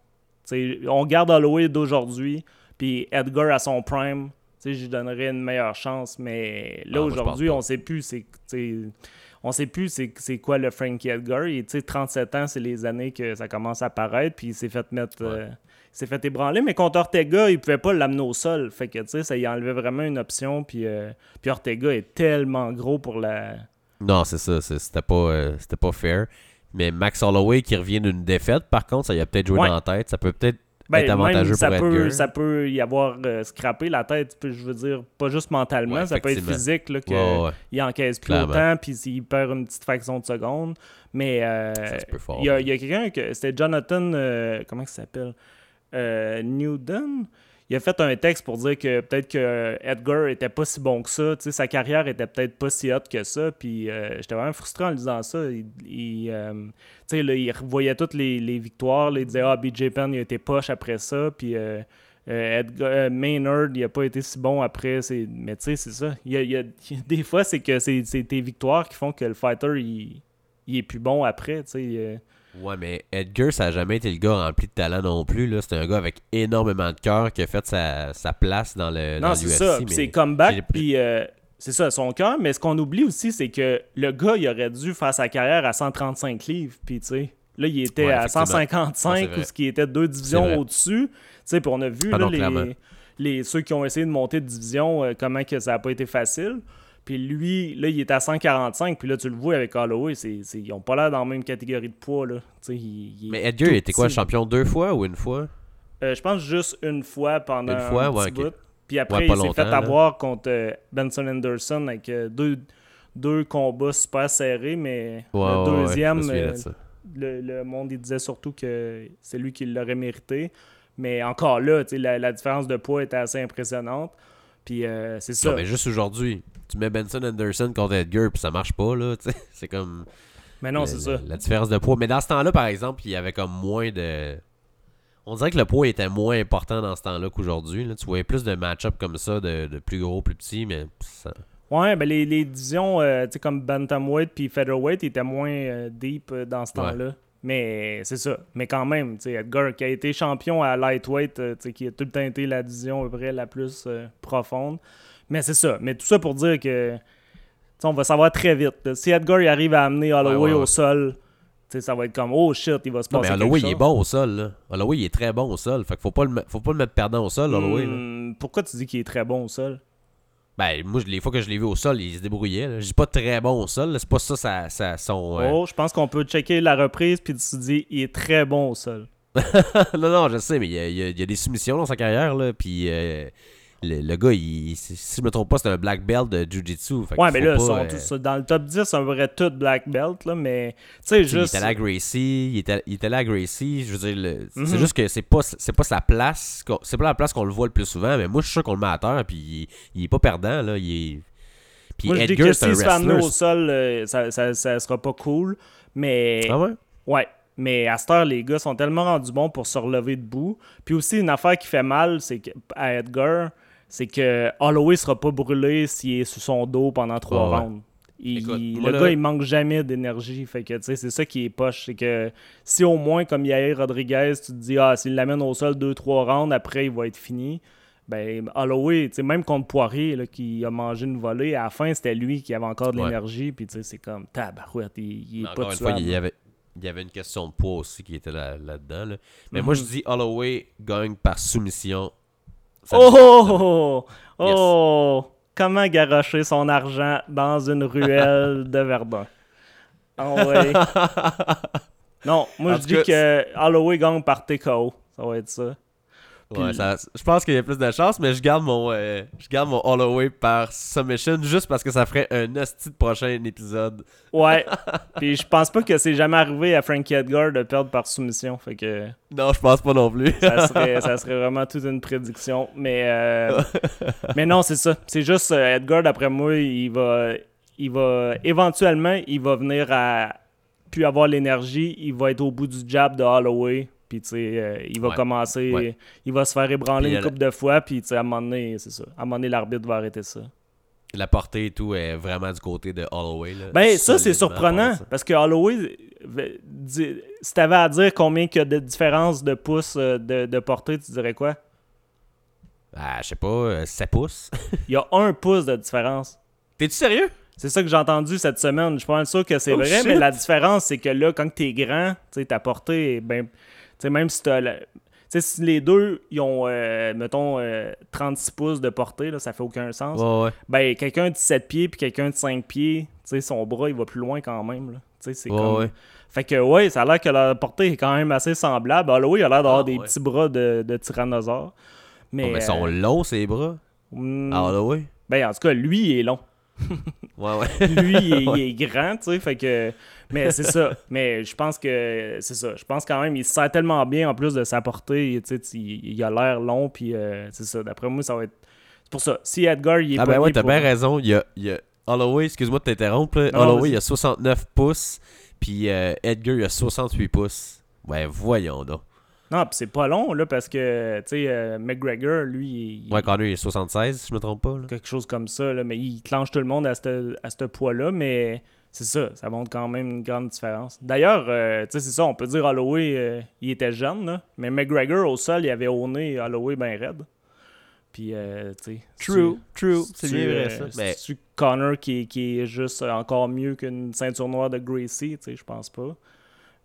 Tu sais, on garde Holloway d'aujourd'hui, puis Edgar à son prime, je lui donnerais une meilleure chance, mais là, Ah, aujourd'hui, on sait plus c'est... On sait plus c'est quoi le Frankie Edgar. Il, tu sais, 37 ans, c'est les années que ça commence à apparaître, puis il s'est fait mettre... euh, il s'est fait ébranler, mais contre Ortega, il pouvait pas l'amener au sol. Fait que, tu sais, ça y enlevait vraiment une option, puis, euh, puis Ortega est tellement gros pour la... Non, c'est ça. c'est- C'était pas, euh, c'était pas fair. Mais Max Holloway qui revient d'une défaite, par contre, ça y a peut-être joué Ouais. dans la tête. Ça peut peut-être Ben, être avantageux même, ça pour peut, Edgar. ça peut y avoir euh, scrappé la tête, je veux dire, pas juste mentalement, Ouais, ça peut être physique, là, que Ouais, ouais. il encaisse plus Clairement. autant, puis il perd une petite fraction de seconde. Mais euh, y a, il y a quelqu'un, que c'était Jonathan, euh, comment il s'appelle? Euh, Newton? Il a fait un texte pour dire que peut-être que Edgar était pas si bon que ça, tu sais, sa carrière était peut-être pas si haute que ça, puis euh, j'étais vraiment frustré en lisant ça. Il, il, euh, tu sais, il toutes les, les victoires, il disait ah BJ Penn il a été poche après ça, puis euh, euh, Edgar, Maynard il a pas été si bon après, mais tu sais c'est ça. Il y a, des fois c'est que c'est, c'est tes victoires qui font que le fighter il, il est plus bon après, tu sais. Ouais, mais Edgar, ça a jamais été le gars rempli de talent non plus. là. C'est un gars avec énormément de cœur qui a fait sa, sa place dans le dans Non, c'est ça. Puis c'est comeback, puis euh, c'est ça, son cœur. Mais ce qu'on oublie aussi, c'est que le gars, il aurait dû faire sa carrière à 135 livres. Puis, tu sais, là, il était Ouais, à effectivement. 155, Non, c'est ou ce qui était deux divisions au-dessus. Tu sais, puis on a vu Ah là, non, les, les, ceux qui ont essayé de monter de division, euh, comment que ça n'a pas été facile. Puis lui, là, il est à 145. Puis là, tu le vois avec Holloway, c'est, ils n'ont pas l'air dans la même catégorie de poids. Là. Il- il Mais Edgar, il était quoi, champion deux fois ou une fois? Euh, je pense juste une fois pendant Une fois, un petit ouais, bout. Puis après, Ouais, il s'est fait là. avoir contre euh, Benson Anderson avec euh, deux, deux combats super serrés, mais Ouais, le deuxième, le, le monde il disait surtout que c'est lui qui l'aurait mérité. Mais encore là, la, la différence de poids était assez impressionnante. Puis euh, c'est ça. Non, mais juste aujourd'hui, tu mets Benson Anderson contre Edgar, puis ça marche pas, là. C'est comme. Mais non, la- c'est ça. La différence de poids. Mais dans ce temps-là, par exemple, il y avait comme moins de. On dirait que le poids était moins important dans ce temps-là qu'aujourd'hui. Tu voyais plus de match-up comme ça, de, de plus gros, plus petits, mais ça- Ouais, ben les, les divisions, euh, tu sais, comme Bantamweight puis Featherweight étaient moins euh, deep euh, dans ce Ouais. Mais c'est ça. Mais quand même, Edgar qui a été champion à lightweight, euh, qui a tout le temps été la division à peu près la plus euh, profonde. Mais c'est ça. Mais tout ça pour dire que, on va savoir très vite. là. Si Edgar il arrive à amener Holloway Ouais, ouais, ouais. au sol, ça va être comme oh shit, il va se Non, passer mais quelque Holloway, il est bon au sol, là. Holloway, il est très bon au sol. Fait qu'il faut pas le, faut pas le mettre perdant au sol, Holloway. Hmm, pourquoi tu dis qu'il est très bon au sol? Ben, moi, les fois que je l'ai vu au sol, il se débrouillait. là. Je dis pas très bon au sol, c'est pas ça, ça, ça son. euh, Oh, je pense qu'on peut checker la reprise puis tu te dis il est très bon au sol. non, non, je sais, mais y a- il y a des soumissions dans sa carrière, là. Puis, euh, le, le gars, il, si je me trompe pas, c'est un black belt de Jiu-Jitsu. Ouais, mais là, pas, ils sont euh, tous dans le top 10, un vrai tout black belt, là, mais tu sais, juste. Il était là à Gracie, il était, il était là à Gracie, je veux dire, le- Mhm. c'est juste que c'est pas, c'est pas sa place, c'est pas la place qu'on le voit le plus souvent, mais moi je suis sûr qu'on le met à terre, puis il, il est pas perdant, là, il est... Puis Moi, je dis Edgar, que c'est s'il se fait au sol, euh, ça, ça, ça sera pas cool, mais. Ah ouais? Ouais, mais à cette heure, les gars sont tellement rendus bons pour se relever debout. Puis aussi, une affaire qui fait mal c'est que, à Edgar, c'est que Holloway sera pas brûlé s'il est sur son dos pendant trois ouais. rounds. Il- Écoute, le là- gars, il manque jamais d'énergie. Fait que, tu sais, c'est ça qui est poche. C'est que si au moins, comme Yair Rodriguez, tu te dis, ah, s'il l'amène au sol deux, trois rounds, après, il va être fini. Ben, Holloway, tu sais, même contre Poirier, là, qui a mangé une volée, à la fin, c'était lui qui avait encore de Ouais. l'énergie. Puis, tu sais, c'est comme, tabarouette, il, il est pas une fois, il y avait, il y avait une question de poids aussi qui était là- là-dedans. là. Mais moi je Mhm. dis Holloway gagne par soumission. Ça Oh, oh! Comment garocher son argent dans une ruelle de Verdun? Ah. Non, moi En je dis que Holloway gagne par TKO. Ça va être ça. Ouais, Puis- ça- je pense qu'il y a plus de chance, mais je garde mon euh, je garde mon Holloway par submission juste parce que ça ferait un hostie de prochain épisode. Ouais. Puis je pense pas que c'est jamais arrivé à Frankie Edgar de perdre par soumission. Fait que Non, je pense pas non plus. ça serait, ça serait vraiment toute une prédiction. Mais, euh, mais non, c'est ça. C'est juste euh, Edgar, d'après moi, il va, il va éventuellement, il va venir à plus avoir l'énergie. Il va être au bout du jab de Holloway. Puis, tu sais, euh, il va Ouais. commencer, Ouais. il va se faire ébranler Puis une couple de fois. Puis, tu sais, à un moment donné, c'est ça. À un moment donné, l'arbitre va arrêter ça. La portée et tout est vraiment du côté de Holloway. Là. Ben, ça, c'est surprenant. Parce que Holloway, si t'avais à dire combien il y a de différence de pouces euh, de, de portée, tu dirais quoi? Ah, je sais pas, euh, 7 pouces. Il y a un pouce de différence. T'es-tu sérieux? C'est ça que j'ai entendu cette semaine. Je suis pas sûr que c'est Oh, vrai, shit. mais la différence, c'est que là, quand t'es grand, tu sais, ta portée est ben. Tu sais, même si t'as. la- si les deux, ils ont, euh, mettons, euh, 36 pouces de portée, là, ça fait aucun sens. Ouais, ouais. Ben, quelqu'un de 7 pieds puis quelqu'un de 5 pieds, son bras, il va plus loin quand même, là. C'est Ouais, comme. Fait que, ouais, ça a l'air que la portée est quand même assez semblable. Holloway, il a l'air d'avoir Ah, des petits bras de, de tyrannosaure. Mais. Oh, mais sont euh, longs, ses bras. Ah, Holloway? Ben, en tout cas, lui, il est long. Ouais, ouais. lui, il est, il est grand, tu sais, fait que... Mais c'est ça. Mais je pense que... C'est ça. Je pense quand même, il se sert tellement bien, en plus de sa portée, il, il a l'air long, puis euh, c'est ça. D'après moi, ça va être... C'est pour ça. Si Edgar, il est Ah, ben ouais, t'as pour- bien raison. Il y a, il y a Holloway, excuse-moi de t'interrompre. Holloway, il a 69 pouces. Puis euh, Edgar, il a 68 pouces. Ouais, voyons donc. Non, puis c'est pas long, là, parce que, tu sais, euh, McGregor, lui, il... Ouais, Connor, il est 76, si je me trompe pas. là. quelque chose comme ça, là, mais il clenche tout le monde à ce à ce poids-là, mais c'est ça, ça montre quand même une grande différence. D'ailleurs, euh, tu sais, c'est ça, on peut dire Holloway, euh, il était jeune, là, mais McGregor, au sol, il avait au nez Holloway bien raide. Puis, euh, tu sais... True, true. c'est C'est bien vrai, ça. Mais C'est Connor qui, qui est juste encore mieux qu'une ceinture noire de Gracie, tu sais, je pense pas.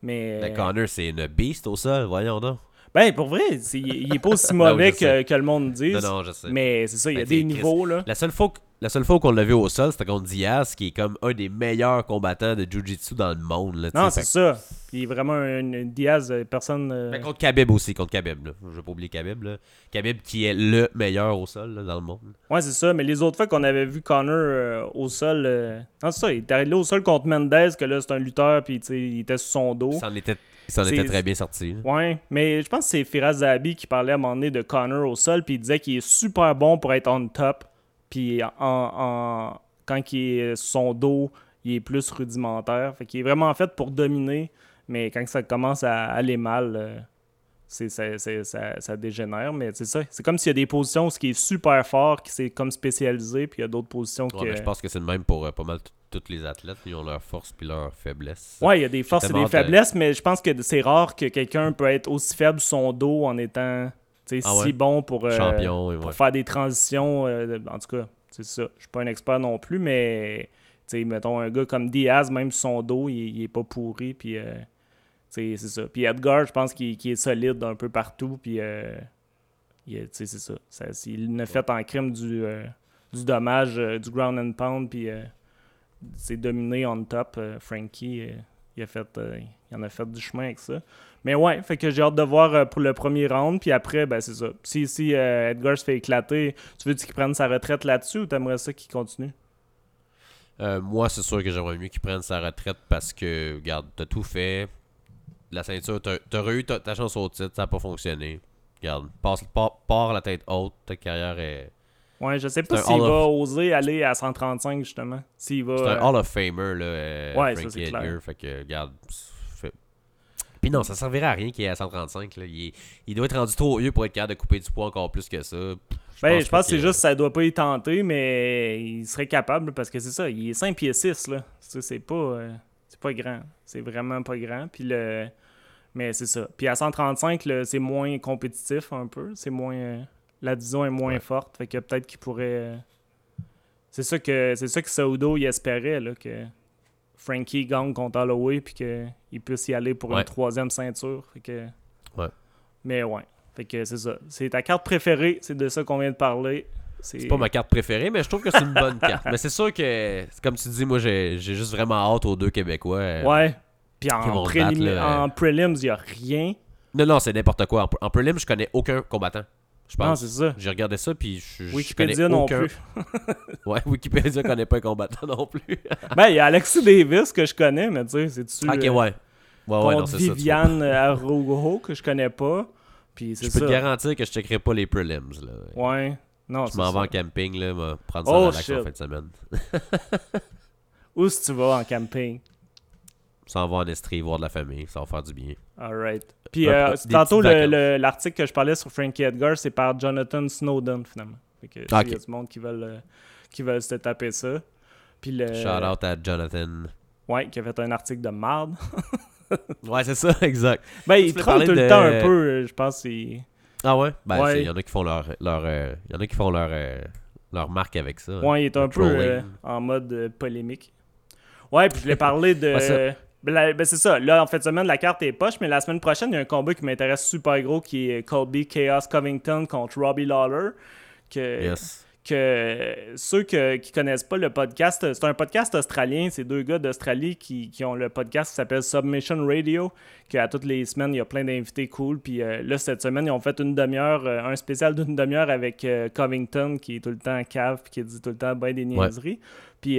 Mais... ben, Connor, c'est une beast au sol, voyons donc. Ben, pour vrai, c'est- il il est pas aussi Ben mauvais que, que le monde dit. Non, non, je sais. Mais c'est ça, il y a Ben, des niveaux, là. La seule fois, que- la seule fois qu'on l'a vu au sol, c'était contre Diaz, qui est comme un des meilleurs combattants de Jiu-Jitsu dans le monde. Là, Non, c'est ça. Puis vraiment un, un Diaz, euh, personne. euh, Fait que contre Khabib aussi, contre Khabib. Là. Je vais pas oublier Khabib. Là. Khabib qui est le meilleur au sol là, dans le monde. Ouais, c'est ça. Mais les autres fois qu'on avait vu Connor euh, au sol. euh, Non, c'est ça. Il était arrivé au sol contre Mendez, que là, c'est un lutteur, puis il était sur son dos. Était, s'en C'est- était très bien sorti. là. Ouais, mais je pense que c'est Firas Zahabi qui parlait à un moment donné de Connor au sol, puis il disait qu'il est super bon pour être on top, puis en, en- quand il est son dos, il est plus rudimentaire. Fait qu'il est vraiment fait pour dominer, mais quand ça commence à aller mal, euh, c'est, c'est- c'est- ça, ça dégénère. Mais c'est ça. C'est comme s'il y a des positions où ce qui est super fort, qui s'est comme spécialisé, puis il y a d'autres positions Ouais, mais je pense que c'est le même pour euh, pas mal t- tous les athlètes. Ils ont leurs forces puis leurs faiblesses. Ouais, il y a des forces et des faiblesses, mais je pense que c'est rare que quelqu'un peut être aussi faible sur son dos en étant Ah si bon pour, euh, Champion. et pour ouais. faire des transitions. euh, en tout cas, c'est ça. Je suis pas un expert non plus, mais mettons un gars comme Diaz, même sur son dos, il, il est pas pourri. Puis, euh, c'est ça. Puis Edgar, je pense qu'il est solide un peu partout. Puis, euh, c'est ça. ça. Il ne fait en crime du, du dommage, du ground and pound. Puis, c'est dominé on top. euh, Frankie, euh, il a fait euh, il en a fait du chemin avec ça. Mais ouais, fait que j'ai hâte de voir pour le premier round. Puis après, ben c'est ça. Si, si Edgar se fait éclater, tu veux qu'il prenne sa retraite là-dessus ou t'aimerais ça qu'il continue? Moi, c'est sûr que j'aimerais mieux qu'il prenne sa retraite parce que, regarde, t'as tout fait. La ceinture, t'aurais eu ta, ta chance au titre, ça n'a pas fonctionné. Regarde, passe, pars la tête haute, ta carrière est. Ouais, je sais pas s'il va of- oser aller à 135 justement. S'il va. C'est un euh, Hall of Famer, là, euh, Ouais, ça, Frankie c'est clair. Edgar. Fait que, regarde. fait- Puis non, ça servirait à rien qu'il est à 135. Là. Il, est- il doit être rendu trop vieux pour être capable de couper du poids encore plus que ça. Pff, Ben, pense je pense que c'est juste que ça doit pas y tenter, mais il serait capable parce que c'est ça, il est 5 pieds 6 là. Ça, C'est pas euh, c'est pas grand, c'est vraiment pas grand puis le mais c'est ça. Puis à 135 là, c'est moins compétitif un peu, c'est moins euh, la division est moins Ouais. forte, fait que peut-être qu'il pourrait euh, c'est ça que c'est ça que Saudo il espérait là que Frankie gagne contre Holloway puis qu'il puisse y aller pour une troisième ceinture, fait que Ouais. Mais ouais. Fait que c'est ça. C'est ta carte préférée, c'est de ça qu'on vient de parler. C'est pas ma carte préférée, mais je trouve que c'est une bonne carte. Mais c'est sûr que, comme tu dis, moi, j'ai juste vraiment hâte aux deux Québécois. euh, Ouais. Puis en, prélim- battre, là, en prelims, il n'y a rien. Non, non, c'est n'importe quoi. En, en prelim, je connais aucun combattant. Je Non, pense. c'est ça. J'ai regardé ça, puis je, je Wikipédia non plus. Ouais, Wikipédia connaît pas un combattant non plus. ben, il y a Alexis Davis que je connais, mais tu sais, c'est-tu. ok, euh, ouais. Ouais, ouais, non, c'est. Viviane Arugo que je connais pas. Puis c'est Je peux ça. te garantir que je checkerai pas les prelims. Là. Ouais. Non, je m'en vais en camping, là, me prendre ça Oh, relax en shit. fin de semaine. Où si tu vas en camping? S'en va en Estrie, voir de la famille, ça va faire du bien. Alright. Puis Ouais, euh, tantôt, l'article que je parlais sur Frankie Edgar, c'est par Jonathan Snowden, finalement. Fait que il y a du monde qui veulent, euh, qui veulent se taper ça. Puis le... Shout out à Jonathan. Ouais, qui a fait un article de marde. Ouais, c'est ça, exact. Ben, il troll tout le temps un peu, euh, je pense. Il... Ah ouais? Ben, Ouais. il y en a qui font leur. leur euh, y en a qui font leur, euh, leur marque avec ça. Ouais, il est un peu euh, en mode euh, polémique. Ouais, puis je voulais parler de. Ouais, Ben, ben, c'est ça. Là, en fait, semaine, la carte est poche, mais la semaine prochaine, il y a un combat qui m'intéresse super gros qui est Colby Chaos Covington contre Robbie Lawler. Yes. Que ceux que- qui connaissent pas le podcast, c'est un podcast australien. C'est deux gars d'Australie qui, qui ont le podcast qui s'appelle Submission Radio. Que à toutes les semaines, il y a plein d'invités cool. Puis euh, là, cette semaine, ils ont fait une demi-heure, euh, un spécial d'une demi-heure avec euh, Covington qui est tout le temps cave puis qui dit tout le temps ben des niaiseries. Puis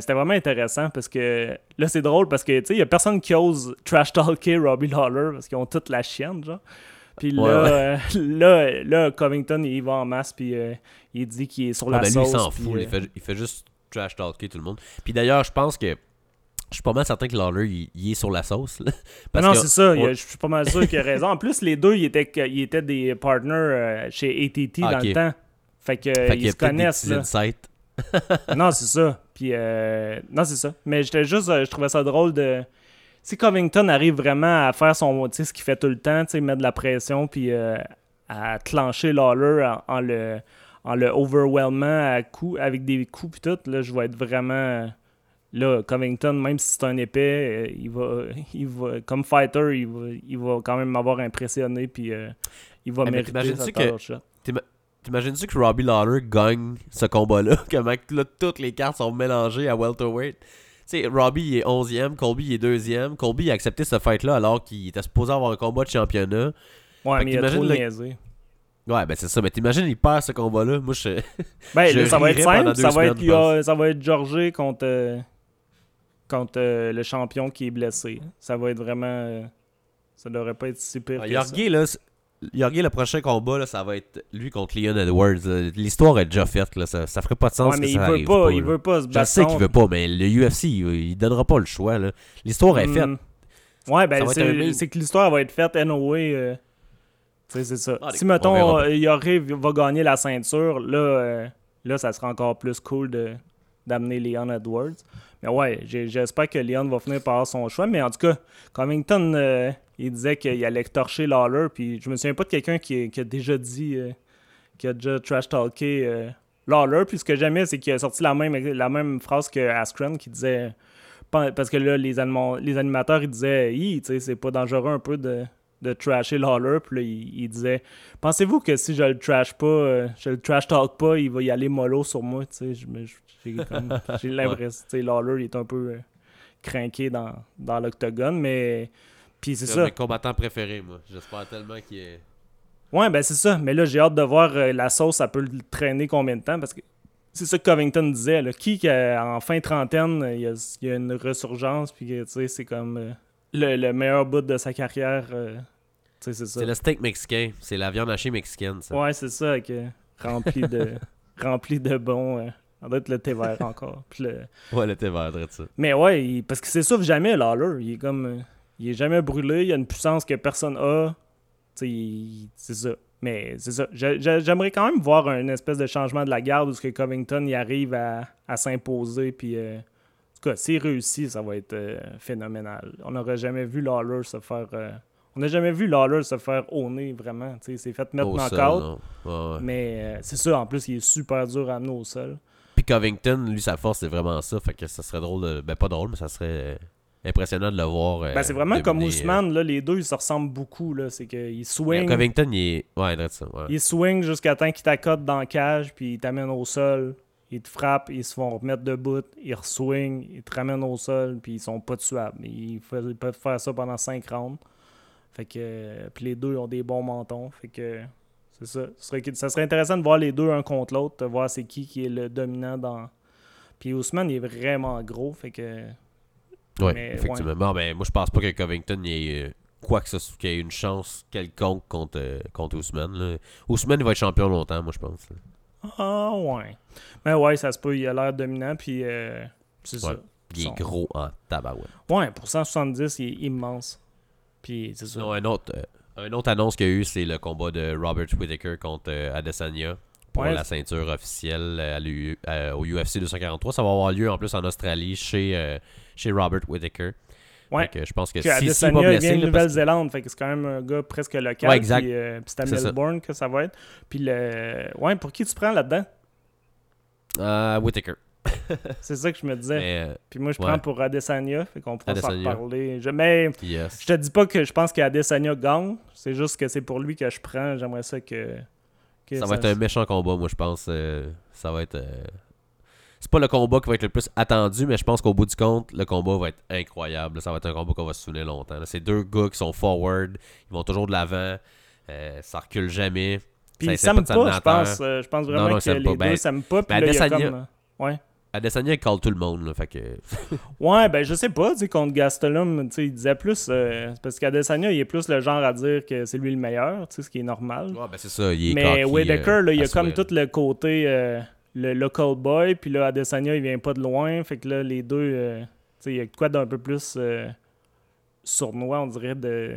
c'était vraiment intéressant parce que là, c'est drôle parce que tu sais, il y a personne qui ose trash talker Robbie Lawler parce qu'ils ont toute la chienne, genre. Puis là, Ouais, euh, là, là, Covington, il va en masse, puis euh, il dit qu'il est sur la Ah, ben, lui, sauce. il s'en fout. euh, Il, fait, il fait juste trash talker tout le monde. Puis d'ailleurs, je pense que. Je suis pas mal certain que Lawler, il, il est sur la sauce. là. Parce non, c'est ça. on- Je suis pas mal sûr qu'il a raison. En plus, les deux, ils étaient, ils étaient des partners euh, chez ATT Ah, dans le temps. Fait que fait ils se des connaissent. là. non, c'est ça. Puis, euh, non, c'est ça. Mais j'étais juste, je trouvais ça drôle de. Si Covington arrive vraiment à faire son, ce qu'il fait tout le temps, mettre de la pression, puis euh, à clencher Lawler en, en le, en le overwhelmant à avec des coups puis tout, là, je vais être vraiment. Là, Covington, même si c'est un épais, euh, il va, il va, comme fighter, il va, il va quand même m'avoir impressionné, puis euh, il va Eh, mais mériter sa que-. T'imagines-tu que Robbie Lawler gagne ce combat-là? Comment là, toutes les cartes sont mélangées à welterweight? Tu sais, Robbie il est 11e, Colby il est 2e. Colby a accepté ce fight-là alors qu'il était supposé avoir un combat de championnat. Ouais, Fait mais il a trop le- niaisé. Ouais, ben c'est ça. Mais t'imagines, il perd ce combat-là. Moi, je. Ben, Je ça va être simple. Ça va, être, a- ça va être Georgie contre, euh, contre euh, le champion qui est blessé. Ça va être vraiment. euh, ça devrait pas être si pire. Ah, que ça. Yorgi, là, Yorgi, le prochain combat, là, ça va être lui contre Leon Edwards. L'histoire est déjà faite. Là. Ça, ça ferait pas de sens Ouais, que mais ça il veut, arrive pas, pas, il là. veut pas se Je battre. sais qu'il veut pas, mais le UFC, il, il donnera pas le choix. L'histoire est faite. Hmm. Ouais, Ça ben, c'est que l'histoire va être faite anyway. euh, tu sais, c'est ça. Ah, si, on mettons, euh, Yorgi va gagner la ceinture, là, euh, là ça sera encore plus cool de d'amener Leon Edwards. Mais ouais, j'espère que Leon va finir par avoir son choix. Mais en tout cas, Covington, euh, il disait qu'il allait torcher Lawler. Puis je me souviens pas de quelqu'un qui, qui a déjà dit, euh, qui a déjà trash talké euh, Lawler. Puis ce que j'aimais, c'est qu'il a sorti la même, la même phrase que Askren qui disait. Parce que là, les, les animateurs, ils disaient, Hi, tu sais, c'est pas dangereux un peu de, de trasher Lawler. Puis là, il, il disait, pensez-vous que si je le trash pas, euh, je le trash talk pas, il va y aller mollo sur moi, J'ai l'impression, Lawler, il est un peu. euh, craquer dans, dans l'octogone, mais. Puis c'est C'est ça. mes combattants préférés, moi. J'espère tellement qu'il est. Ouais, ben c'est ça. Mais là, j'ai hâte de voir euh, la sauce, ça peut le traîner combien de temps? Parce que c'est ça que Covington disait. Là. Qui, en fin trentaine, il y a, il y a une ressurgence, puis que, tu sais, c'est comme euh, le, le meilleur bout de sa carrière. euh, tu sais, c'est ça. C'est le steak mexicain. C'est la viande hachée mexicaine, ça. Ouais, c'est ça, que, rempli de rempli de bons. euh, ça doit être le thé vert encore. Puis le- Ouais, le thé vert, ça. Mais ouais, il- parce qu'il s'essouffle jamais, Lawler. Il est comme. Il est jamais brûlé, il a une puissance que personne a. C'est ça. Mais c'est ça. J'ai- j'ai- J'aimerais quand même voir un espèce de changement de la garde où ce que Covington il arrive à, à s'imposer. Puis, euh, en tout cas, s'il réussit, ça va être euh, phénoménal. On n'aurait jamais vu Lawler se faire. euh, on n'a jamais vu Lawler se faire honner vraiment. Il s'est fait mettre knockout. non. Ouais, ouais. Mais c'est ça, en plus, il est super dur à amener au sol. Puis Covington, lui, sa force, c'est vraiment ça. Fait que ça serait drôle de. Ben, pas drôle, mais ça serait impressionnant de le voir. euh, Ben, c'est vraiment comme Ousmane, là, les deux, ils se ressemblent beaucoup. Là. C'est qu'il euh, swing, Covington, il est. Ouais, ça. Ouais. il swing jusqu'à temps qu'il t'accote dans la cage, puis il t'amène au sol. Ils te frappent, ils se font remettre debout, ils re-swing, ils te ramènent au sol, puis ils sont pas tuables. Ils, peuvent faire ça pendant 5 rounds. Fait que, euh, puis les deux ont des bons mentons. Fait que c'est ça. Serait, ça serait intéressant de voir les deux un contre l'autre, de voir c'est qui qui est le dominant dans. Puis Ousmane, il est vraiment gros, fait que. Mais, effectivement. Bon, ben, moi, je pense pas que Covington ait euh, quoi que ce soit, qu'il ait une chance quelconque contre, euh, contre Ousmane. Là. Ousmane, il va être champion longtemps, moi, je pense. Ah ouais. Mais ouais, ça se peut, il a l'air dominant, puis euh, c'est Ouais. ça. Il est Son- gros en tabarouette. Ouais, pour 170, il est immense. Puis c'est ça. Sinon, un autre, euh, une autre annonce qu'il y a eu, c'est le combat de Robert Whittaker contre euh, Adesanya pour Ouais. la ceinture officielle à au UFC 243. Ça va avoir lieu en plus en Australie chez, chez Robert Whittaker. Ouais. Je pense que si, il blesser, vient de parce Nouvelle-Zélande, fait que c'est quand même un gars presque local. Ouais, exact. Puis, euh, puis c'est à ça. Melbourne que ça va être. Puis le... Ouais, pour qui tu prends là-dedans? Euh, Whittaker. C'est ça que je me disais. Mais, euh, Puis moi, je ouais. prends pour Adesanya, fait qu'on pourra s'en reparler. Je... Mais yes. je te dis pas que je pense qu'Adesanya gagne. C'est juste que c'est pour lui que je prends. J'aimerais ça que... que Ça va être un méchant combat, moi, je pense. euh, ça va être. Euh, C'est pas le combat qui va être le plus attendu, mais je pense qu'au bout du compte, le combat va être incroyable. Ça va être un combat qu'on va se souvenir longtemps. C'est deux gars qui sont forward, ils vont toujours de l'avant, euh, ça recule jamais. Puis Ça ils s'aiment pas je pense. Euh, Je pense vraiment Non, non, ils que les pas. deux Ben- s'aiment pas. Puis ben, là, il y a Adesanya- comme... Ouais. Adesanya, il call tout le monde. Là, fait que... Ouais, ben je sais pas, tu sais, contre Gastelum, il disait plus, euh, parce qu'Adesanya, il est plus le genre à dire que c'est lui le meilleur, tu sais, ce qui est normal. Ouais, ben c'est ça, il est Mais cocky, Whitaker, euh, là, il y a comme tout le côté, euh, le local boy, puis là, Adesanya, il vient pas de loin, fait que là, les deux, euh, tu sais, il y a quoi d'un peu plus euh, sournois, on dirait, de...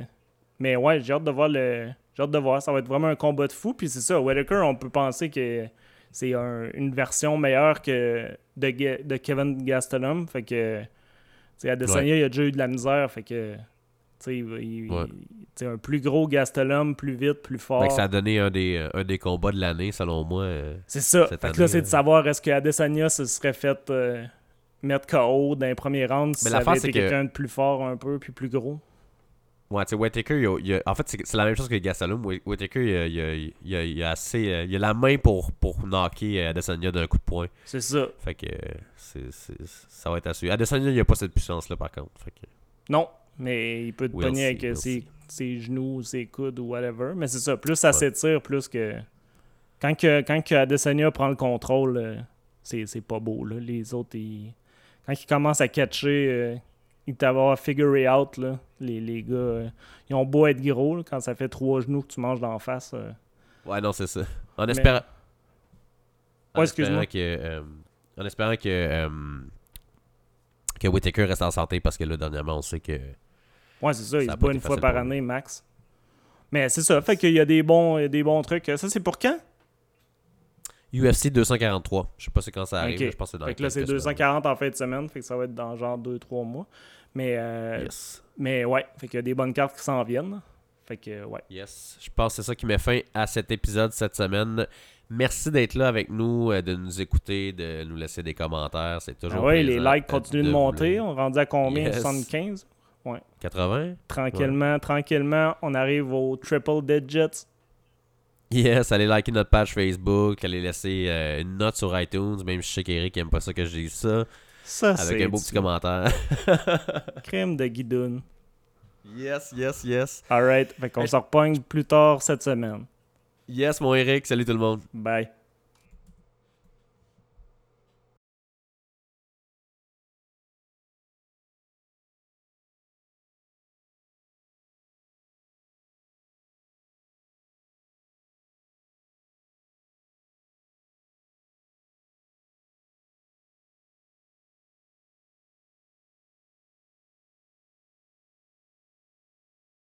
Mais ouais, j'ai hâte de voir le... J'ai hâte de voir, ça va être vraiment un combat de fou, puis c'est ça, Whitaker, on peut penser que c'est un- une version meilleure que de, de Kevin Gastelum, fait que... Tu sais, Adesanya, il a déjà eu de la misère, fait que... Il- Ouais. un plus gros Gastelum, plus vite, plus fort. Fait que ça a donné un des, euh, un des combats de l'année, selon moi. euh. C'est ça. cette Fait que là, c'est de savoir est-ce que Adesanya se serait fait euh, mettre KO dans les premiers rounds si Mais ça avait été que- quelqu'un de plus fort un peu puis plus gros? Ouais, tu sais, Whittaker, il a- il a- en fait, c'est la même chose que Gastelum. Whi- Whittaker, il a, il a- assez, il a la main pour, pour knocker Adesanya d'un coup de poing. C'est ça. Fait que c'est- ça va être à suivre. Adesanya, il a pas cette puissance-là, par contre. Fait que, Non, mais il peut te We'll pogner avec we'll ses, ses genoux, ses coudes ou whatever. Mais c'est ça. Plus ça Ouais. s'étire, plus que. Quand, que. quand que Adesanya prend le contrôle, euh, c'est c'est pas beau. Là. Les autres, ils... quand ils commencent à catcher, euh, ils t'avoir figure out. Là. Les, les gars, euh, ils ont beau être gros. là, quand ça fait trois genoux que tu manges d'en face. euh, Ouais, non, c'est ça. En espérant. En Ouais, espérant que. en espérant que. que Whittaker reste en santé parce que là, dernièrement, on sait que. Ouais, c'est ça, Ça il se été une fois par année, max. Mais c'est ça, fait qu'il y a des bons, il y a des bons trucs. Ça, c'est pour quand? UFC 243. Je sais pas c'est quand ça arrive. Je pense que c'est dans Fait que là, c'est quelques semaines. 240 en fin de semaine, fait que ça va être dans genre 2-3 mois. Mais, euh, Yes. mais ouais, fait qu'il y a des bonnes cartes qui s'en viennent. Fait que, ouais. Yes. Je pense que c'est ça qui met fin à cet épisode cette semaine. Merci d'être là avec nous, euh, de nous écouter, de nous laisser des commentaires. C'est Ah toujours ouais, les plaisant, likes continuent de monter. On est rendu à combien? Yes. 75? 80? Tranquillement, tranquillement, on arrive au triple digits. Yes, allez liker notre page Facebook, allez laisser euh, une note sur iTunes, même si je sais qu'Eric aime pas ça que je dise ça. Ça, avec un beau petit commentaire. Crème de guidoune. yes, yes, yes. Alright, fait qu'on Hey. se repogne plus tard cette semaine. Yes, mon Eric. Salut tout le monde. Bye.